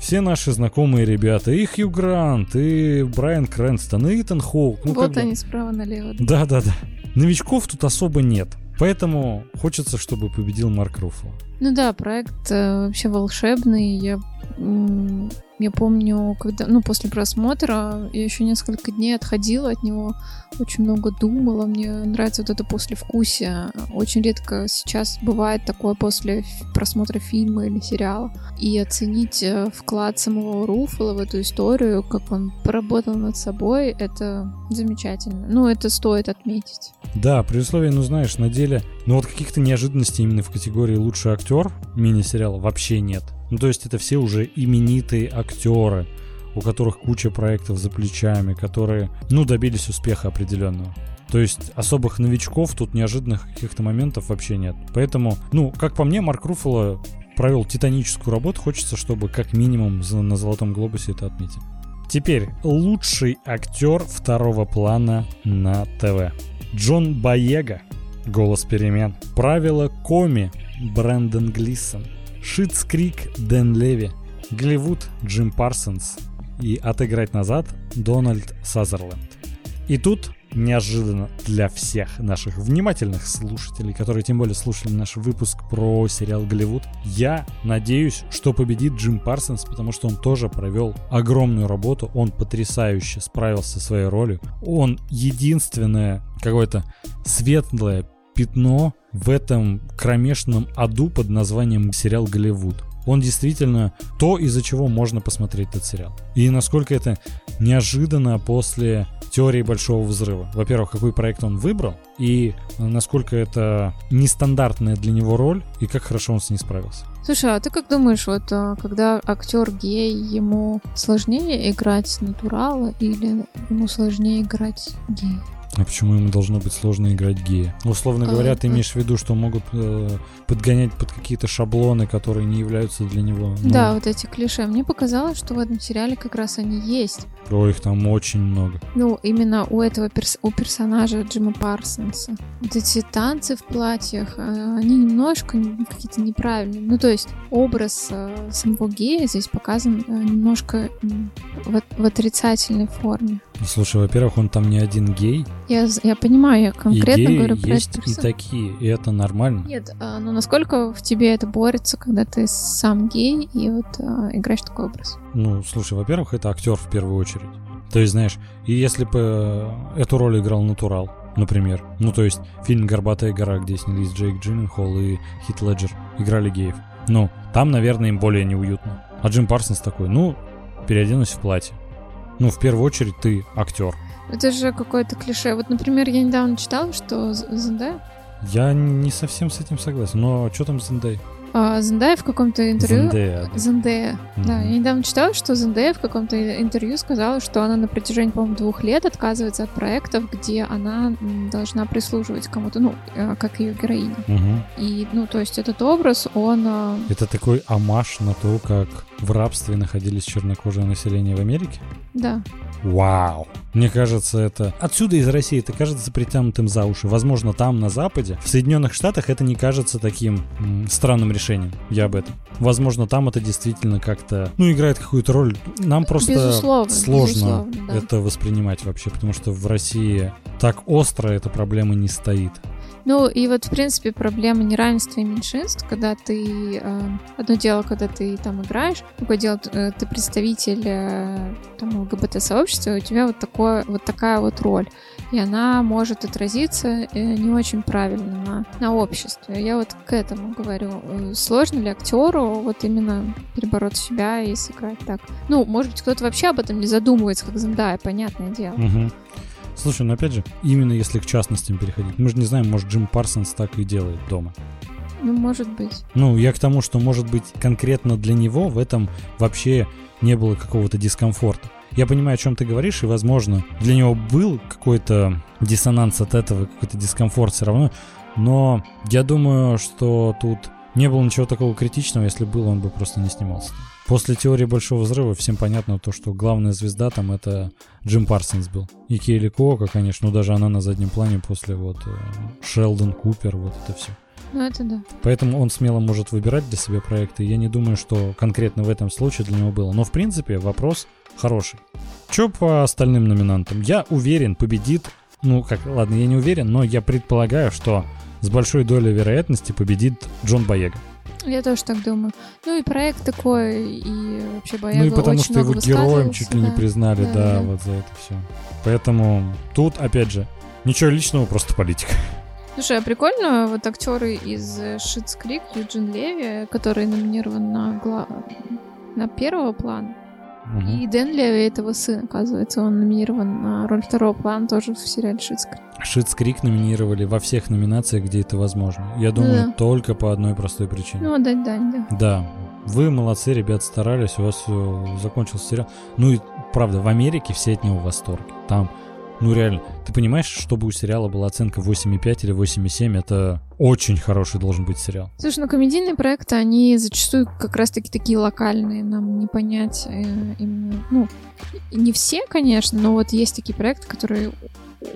все наши знакомые ребята, и Хью Грант, и Брайан Крэнстон, и Итан Хоук. Ну, вот бы- они справа налево. Да-да-да. Новичков тут особо нет. Поэтому хочется, чтобы победил Марк Руффало. Ну да, проект э, вообще волшебный. Я, я помню, когда, ну, после просмотра я еще несколько дней отходила от него, очень много думала. Мне нравится вот это послевкусие. Очень редко сейчас бывает такое после просмотра фильма или сериала. И оценить э, вклад самого Руфала в эту историю, как он поработал над собой, это замечательно. Ну, это стоит отметить. Да, при условии, ну знаешь, на деле, ну вот каких-то неожиданностей именно в категории лучший актер мини-сериала вообще нет. Ну то есть это все уже именитые актеры, у которых куча проектов за плечами, которые, ну, добились успеха определенного. То есть особых новичков тут неожиданных каких-то моментов вообще нет. Поэтому, ну, как по мне, Марк Руффало провел титаническую работу. Хочется, чтобы как минимум на Золотом Глобусе это отметили. Теперь лучший актер второго плана на ТВ. Джон Боега, голос перемен. Правила Коми, Брэндон Глисон. Schitt's Creek, Дэн Леви. Голливуд, Джим Парсонс. И отыграть назад, Дональд Сазерленд. И тут неожиданно для всех наших внимательных слушателей, которые тем более слушали наш выпуск про сериал Голливуд, я надеюсь, что победит Джим Парсонс, потому что он тоже провел огромную работу, он потрясающе справился со своей ролью, он единственное какое-то светлое пятно в этом кромешном аду под названием сериал «Голливуд». Он действительно то, из-за чего можно посмотреть этот сериал. И насколько это неожиданно после теории большого взрыва. Во-первых, какой проект он выбрал, и насколько это нестандартная для него роль, и как хорошо он с ней справился. Слушай, а ты как думаешь, вот а, когда актер гей, ему сложнее играть натурала или ему сложнее играть гей? А почему ему должно быть сложно играть гея? Ну, условно говоря, а, ты имеешь в виду, что могут э, подгонять под какие-то шаблоны, которые не являются для него. Ну... Да, вот эти клише. Мне показалось, что в этом сериале как раз они есть. О, их там очень много. Ну, именно у этого перс- у персонажа Джима Парсонса. Вот эти танцы в платьях, а, они немножко какие-то неправильные. Ну, то есть образ э, самого гея здесь показан э, немножко в, в отрицательной форме. Слушай, во-первых, он там не один гей. Я, я понимаю, я конкретно и геи говорю про есть и такие, и это нормально. Нет, а, но насколько в тебе это борется, когда ты сам гей и вот а, играешь такой образ? Ну, слушай, во-первых, это актер в первую очередь. То есть, знаешь, и если бы э, эту роль играл натурал, например, ну, то есть фильм «Горбатая гора», где снялись Джейк Джилленхол и Хит Леджер, играли геев. Ну, там, наверное, им более неуютно. А Джим Парсонс такой, ну, переоденусь в платье. Ну, в первую очередь, ты актер. Это же какое-то клише. Вот, например, я недавно читала, что Зендая... Я не совсем с этим согласен, но что там Зендая? А, Зендая в каком-то интервью... Зендея. Да. Зендея, mm-hmm. да. Я недавно читала, что Зендея в каком-то интервью сказала, что она на протяжении, по-моему, двух лет отказывается от проектов, где она должна прислуживать кому-то, ну, э, как ее героиня. Mm-hmm. И, ну, то есть этот образ, он... А, Это такой амаш на то, как в рабстве находились чернокожее население в Америке? Да. Вау! Мне кажется, это... Отсюда из России это кажется притянутым за уши. Возможно, там, на Западе, в Соединенных Штатах это не кажется таким странным решением. Я об этом. Возможно, там это действительно как-то, ну, играет какую-то роль. Нам просто безусловно, сложно безусловно, да. это воспринимать вообще, потому что в России так остро эта проблема не стоит. Ну и вот, в принципе, проблема неравенства и меньшинств, когда ты... Э, одно дело, когда ты там играешь, другое дело, э, ты представитель э, там, ЛГБТ-сообщества, у тебя вот, такое, вот такая вот роль. И она может отразиться не очень правильно на, на обществе. Я вот к этому говорю. Сложно ли актеру вот именно перебороть себя и сыграть так? Ну, может быть, кто-то вообще об этом не задумывается, как Зендая, понятное дело. Угу. Слушай, ну опять же, именно если к частностям переходить, мы же не знаем, может Джим Парсонс так и делает дома. Ну, может быть. Ну, я к тому, что, может быть, конкретно для него в этом вообще не было какого-то дискомфорта. Я понимаю, о чем ты говоришь, и, возможно, для него был какой-то диссонанс от этого, какой-то дискомфорт все равно, но я думаю, что тут не было ничего такого критичного, если было, он бы просто не снимался. После теории Большого Взрыва всем понятно то, что главная звезда там это Джим Парсонс был. И Кейли Кока, конечно, ну даже она на заднем плане после вот э, Шелдон Купер, вот это все. Ну это да. Поэтому он смело может выбирать для себя проекты. Я не думаю, что конкретно в этом случае для него было. Но в принципе вопрос хороший. Что по остальным номинантам? Я уверен, победит... Ну, как, ладно, я не уверен, но я предполагаю, что с большой долей вероятности победит Джон Боега. Я тоже так думаю. Ну и проект такой, и вообще Боега Ну и потому очень что его героем чуть ли не да. признали, Да, да, да. вот за это все. Поэтому тут, опять же, ничего личного, просто политика. Слушай, а прикольно, вот актеры из Schitt's Creek, Юджин Леви, который номинирован на, гла... на первого плана, Мгм. и Дэн Леви, этого сын, оказывается, он номинирован на роль второго плана тоже в сериале Schitt's Creek. Schitt's Creek номинировали во всех номинациях, где это возможно. Я думаю, Да. только по одной простой причине. Ну, отдать дань, да. Да, вы молодцы, ребят, старались, у вас все закончился сериал. Ну и правда, в Америке все от него в восторге. Там, ну реально, ты понимаешь, чтобы у сериала была оценка 8,5 или 8,7, это очень хороший должен быть сериал. Слушай, ну комедийные проекты, они зачастую как раз-таки такие локальные, нам не понять э, именно, ну, не все, конечно, но вот есть такие проекты, которые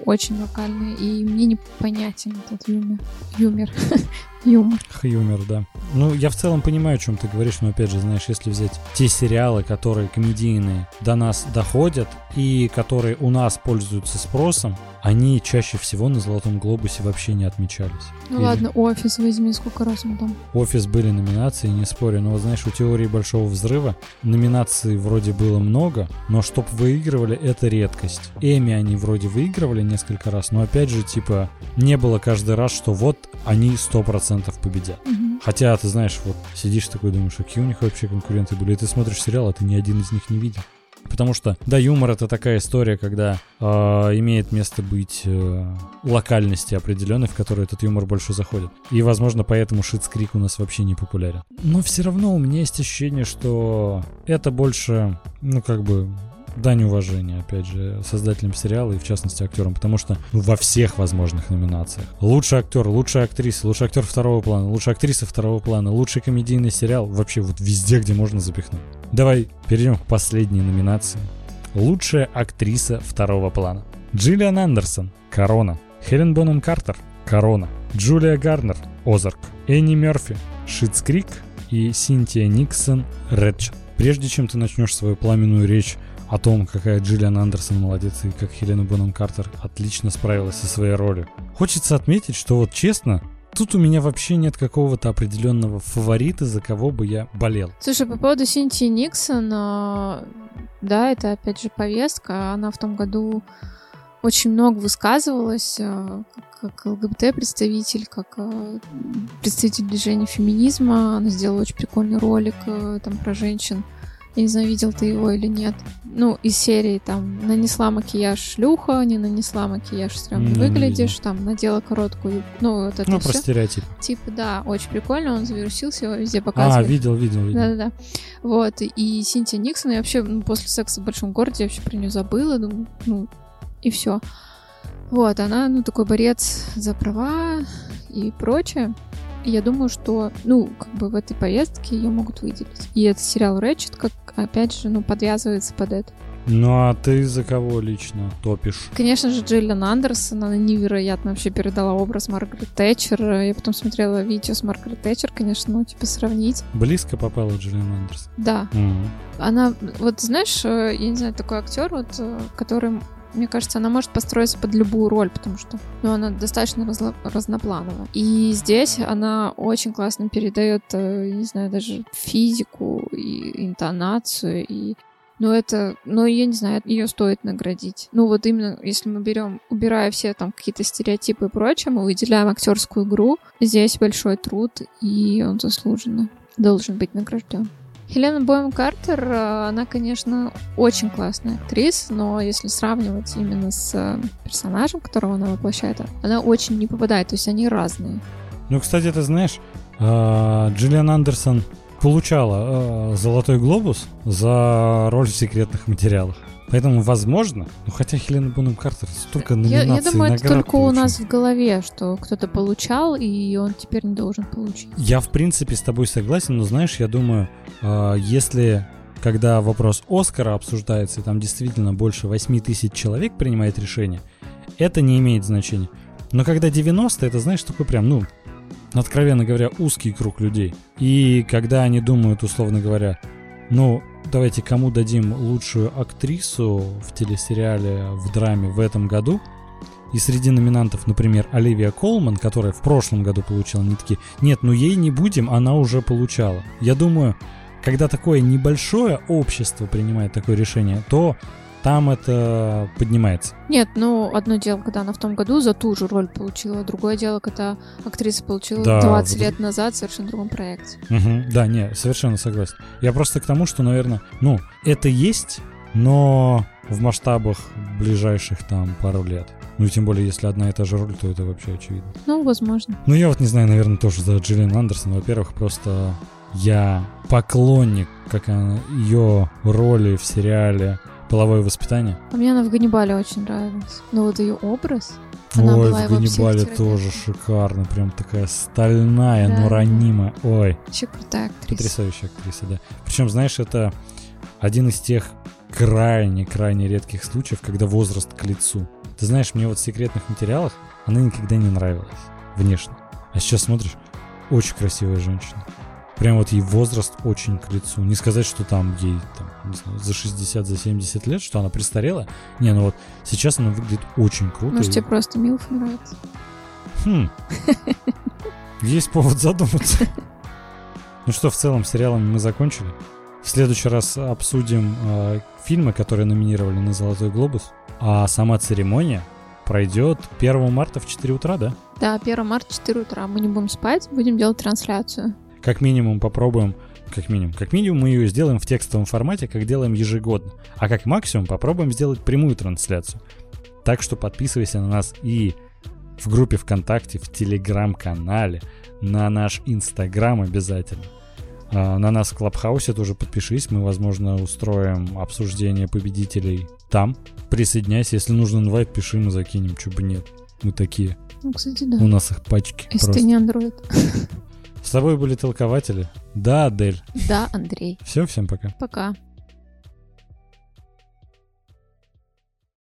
очень локальные, и мне не понятен этот юмор. Юмор. Юмор. Хьюмер, да. Ну, я в целом понимаю, о чем ты говоришь, но опять же, знаешь, если взять те сериалы, которые комедийные до нас доходят и которые у нас пользуются спросом, они чаще всего на Золотом Глобусе вообще не отмечались. Ну Или- ладно, офис возьми, сколько раз мы там. Офис были номинации, не спорю, но вот знаешь, у теории Большого Взрыва номинаций вроде было много, но чтоб выигрывали, это редкость. Эми они вроде выигрывали несколько раз, но опять же, типа, не было каждый раз, что вот они 100% победят. Мгм. Хотя, ты знаешь, вот сидишь такой, думаешь, какие у них вообще конкуренты были, и ты смотришь сериал, а ты ни один из них не видел. Потому что, да, юмор это такая история, когда э, имеет место быть э, локальности определенной, в которой этот юмор больше заходит. И, возможно, поэтому Шитскрик у нас вообще не популярен. Но все равно у меня есть ощущение, что это больше, ну, как бы, дань уважения, опять же, создателям сериала и, в частности, актерам, потому что ну, во всех возможных номинациях. Лучший актер, лучшая актриса, лучший актер второго плана, лучшая актриса второго плана, лучший комедийный сериал, вообще вот везде, где можно запихнуть. Давай перейдем к последней номинации. Лучшая актриса второго плана. Джиллиан Андерсон, Корона. Хелен Бонем Картер, Корона. Джулия Гарнер, Озарк. Энни Мерфи, Шитс Крик и Синтия Никсон, Редчет. Прежде чем ты начнешь свою пламенную речь о том, какая Джиллиан Андерсон молодец и как Хелена Бонем Картер отлично справилась со своей ролью. Хочется отметить, что вот честно, тут у меня вообще нет какого-то определенного фаворита, за кого бы я болел. Слушай, по поводу Синтии Никсон, а, да, это опять же повестка. Она в том году очень много высказывалась а, как, ЛГБТ-представитель, как а, представитель движения феминизма. Она сделала очень прикольный ролик там про женщин. Я не знаю, видел ты его или нет. Ну, из серии там нанесла макияж шлюха, не нанесла макияж стрёмно Не выглядишь, там надела короткую, ну, вот это Ну, всё. про стереотип. Типа, да, очень прикольно, он завирусился, его везде А, показывают. видел, видел, видел. Да-да-да. Вот, и Синтия Никсон, я вообще ну, после секса в большом городе я вообще про нее забыла, думаю, ну, и все. Вот, она, ну, такой борец за права и прочее. И я думаю, что, ну, как бы в этой повестке ее могут выделить. И это сериал Рэчет, как, опять же, ну, подвязывается под это. Ну а ты за кого лично топишь? Конечно же, Джиллиан Андерсон, она невероятно вообще передала образ Маргарет Тэтчер. Я потом смотрела видео с Маргарет Тэтчер, конечно, ну, типа, сравнить. Близко попала Джиллиан Андерсон. Да, Мгм. Она, вот знаешь, э, я не знаю, такой актер, вот, э, который, мне кажется, она может построиться под любую роль, потому что, ну, она достаточно разло- разноплановая. И здесь она очень классно передает, э, не знаю, даже физику и интонацию и ну, это, ну, я не знаю, ее стоит наградить. Ну, вот именно, если мы берем, убирая все там какие-то стереотипы и прочее, мы выделяем актерскую игру, здесь большой труд, и он заслуженно должен быть награжден. Хелена Боем Картер, э, она, конечно, очень классная актриса, но если сравнивать именно с э, персонажем, которого она воплощает, она очень не попадает, то есть они разные. Ну, кстати, ты знаешь, а, Джиллиан Андерсон получала Золотой глобус за роль в секретных материалах. Поэтому, возможно, ну хотя Хелена Бонем Картер столько Я, номинаций я думаю, и это только у получила. нас в голове, что кто-то получал, и он теперь не должен получить. Я, в принципе, с тобой согласен, но знаешь, я думаю, а, если когда вопрос Оскара обсуждается, и там действительно больше 8 тысяч человек принимает решение, это не имеет значения. Но когда 90, это, знаешь, такой прям, ну, откровенно говоря, узкий круг людей. И когда они думают, условно говоря, ну, давайте кому дадим лучшую актрису в телесериале, в драме в этом году, и среди номинантов, например, Оливия Колман, которая в прошлом году получила, они такие, нет, ну ей не будем, она уже получала. Я думаю, когда такое небольшое общество принимает такое решение, то там это поднимается. Нет, ну, одно дело, когда она в том году за ту же роль получила, другое дело, когда актриса получила Да, 20 вот- лет назад в совершенно другом проекте. Мгм. Да, не, совершенно согласен. Я просто к тому, что, наверное, ну, это есть, но в масштабах ближайших там пару лет. Ну и тем более, если одна и та же роль, то это вообще очевидно. Ну, возможно. Ну, я вот не знаю, наверное, тоже за Джиллиан Андерсон. Во-первых, просто я поклонник, как она, ее роли в сериале «Половое воспитание». А мне она в Ганнибале очень нравилась. Но вот ее образ, она Ой, была в Ганнибале тоже шикарно. Прям такая стальная, Да. но ранимая. Ой, Вообще крутая актриса. потрясающая актриса, да. Причем, знаешь, это один из тех крайне-крайне редких случаев, когда возраст к лицу. Ты знаешь, мне вот в секретных материалах она никогда не нравилась внешне. А сейчас смотришь, очень красивая женщина. Прям вот ей возраст очень к лицу. Не сказать, что там ей там, не знаю, за 60, за 70 лет, что она престарела. Не, ну вот сейчас она выглядит очень круто. Может, и- тебе просто Милф нравится? Хм. Есть повод задуматься. Ну что, в целом, с сериалами мы закончили. В следующий раз обсудим э, фильмы, которые номинировали на Золотой глобус. А сама церемония пройдет 1 марта в 4 утра, да? Да, 1 марта 4 утра. Мы не будем спать, будем делать трансляцию. Как минимум попробуем, как минимум, как минимум мы ее сделаем в текстовом формате, как делаем ежегодно. А как максимум попробуем сделать прямую трансляцию. Так что подписывайся на нас и в группе ВКонтакте, в Телеграм-канале, на наш Инстаграм обязательно. А, На нас в Клабхаусе тоже подпишись, мы, возможно, устроим обсуждение победителей там. Присоединяйся, если нужен инвайт, пиши, мы закинем, чё бы нет. Мы такие, Ну, кстати, да. у нас их пачки Если просто. ты не андроид. С тобой были толкователи. Да, Адель. Да, Андрей. Все, всем пока. Пока.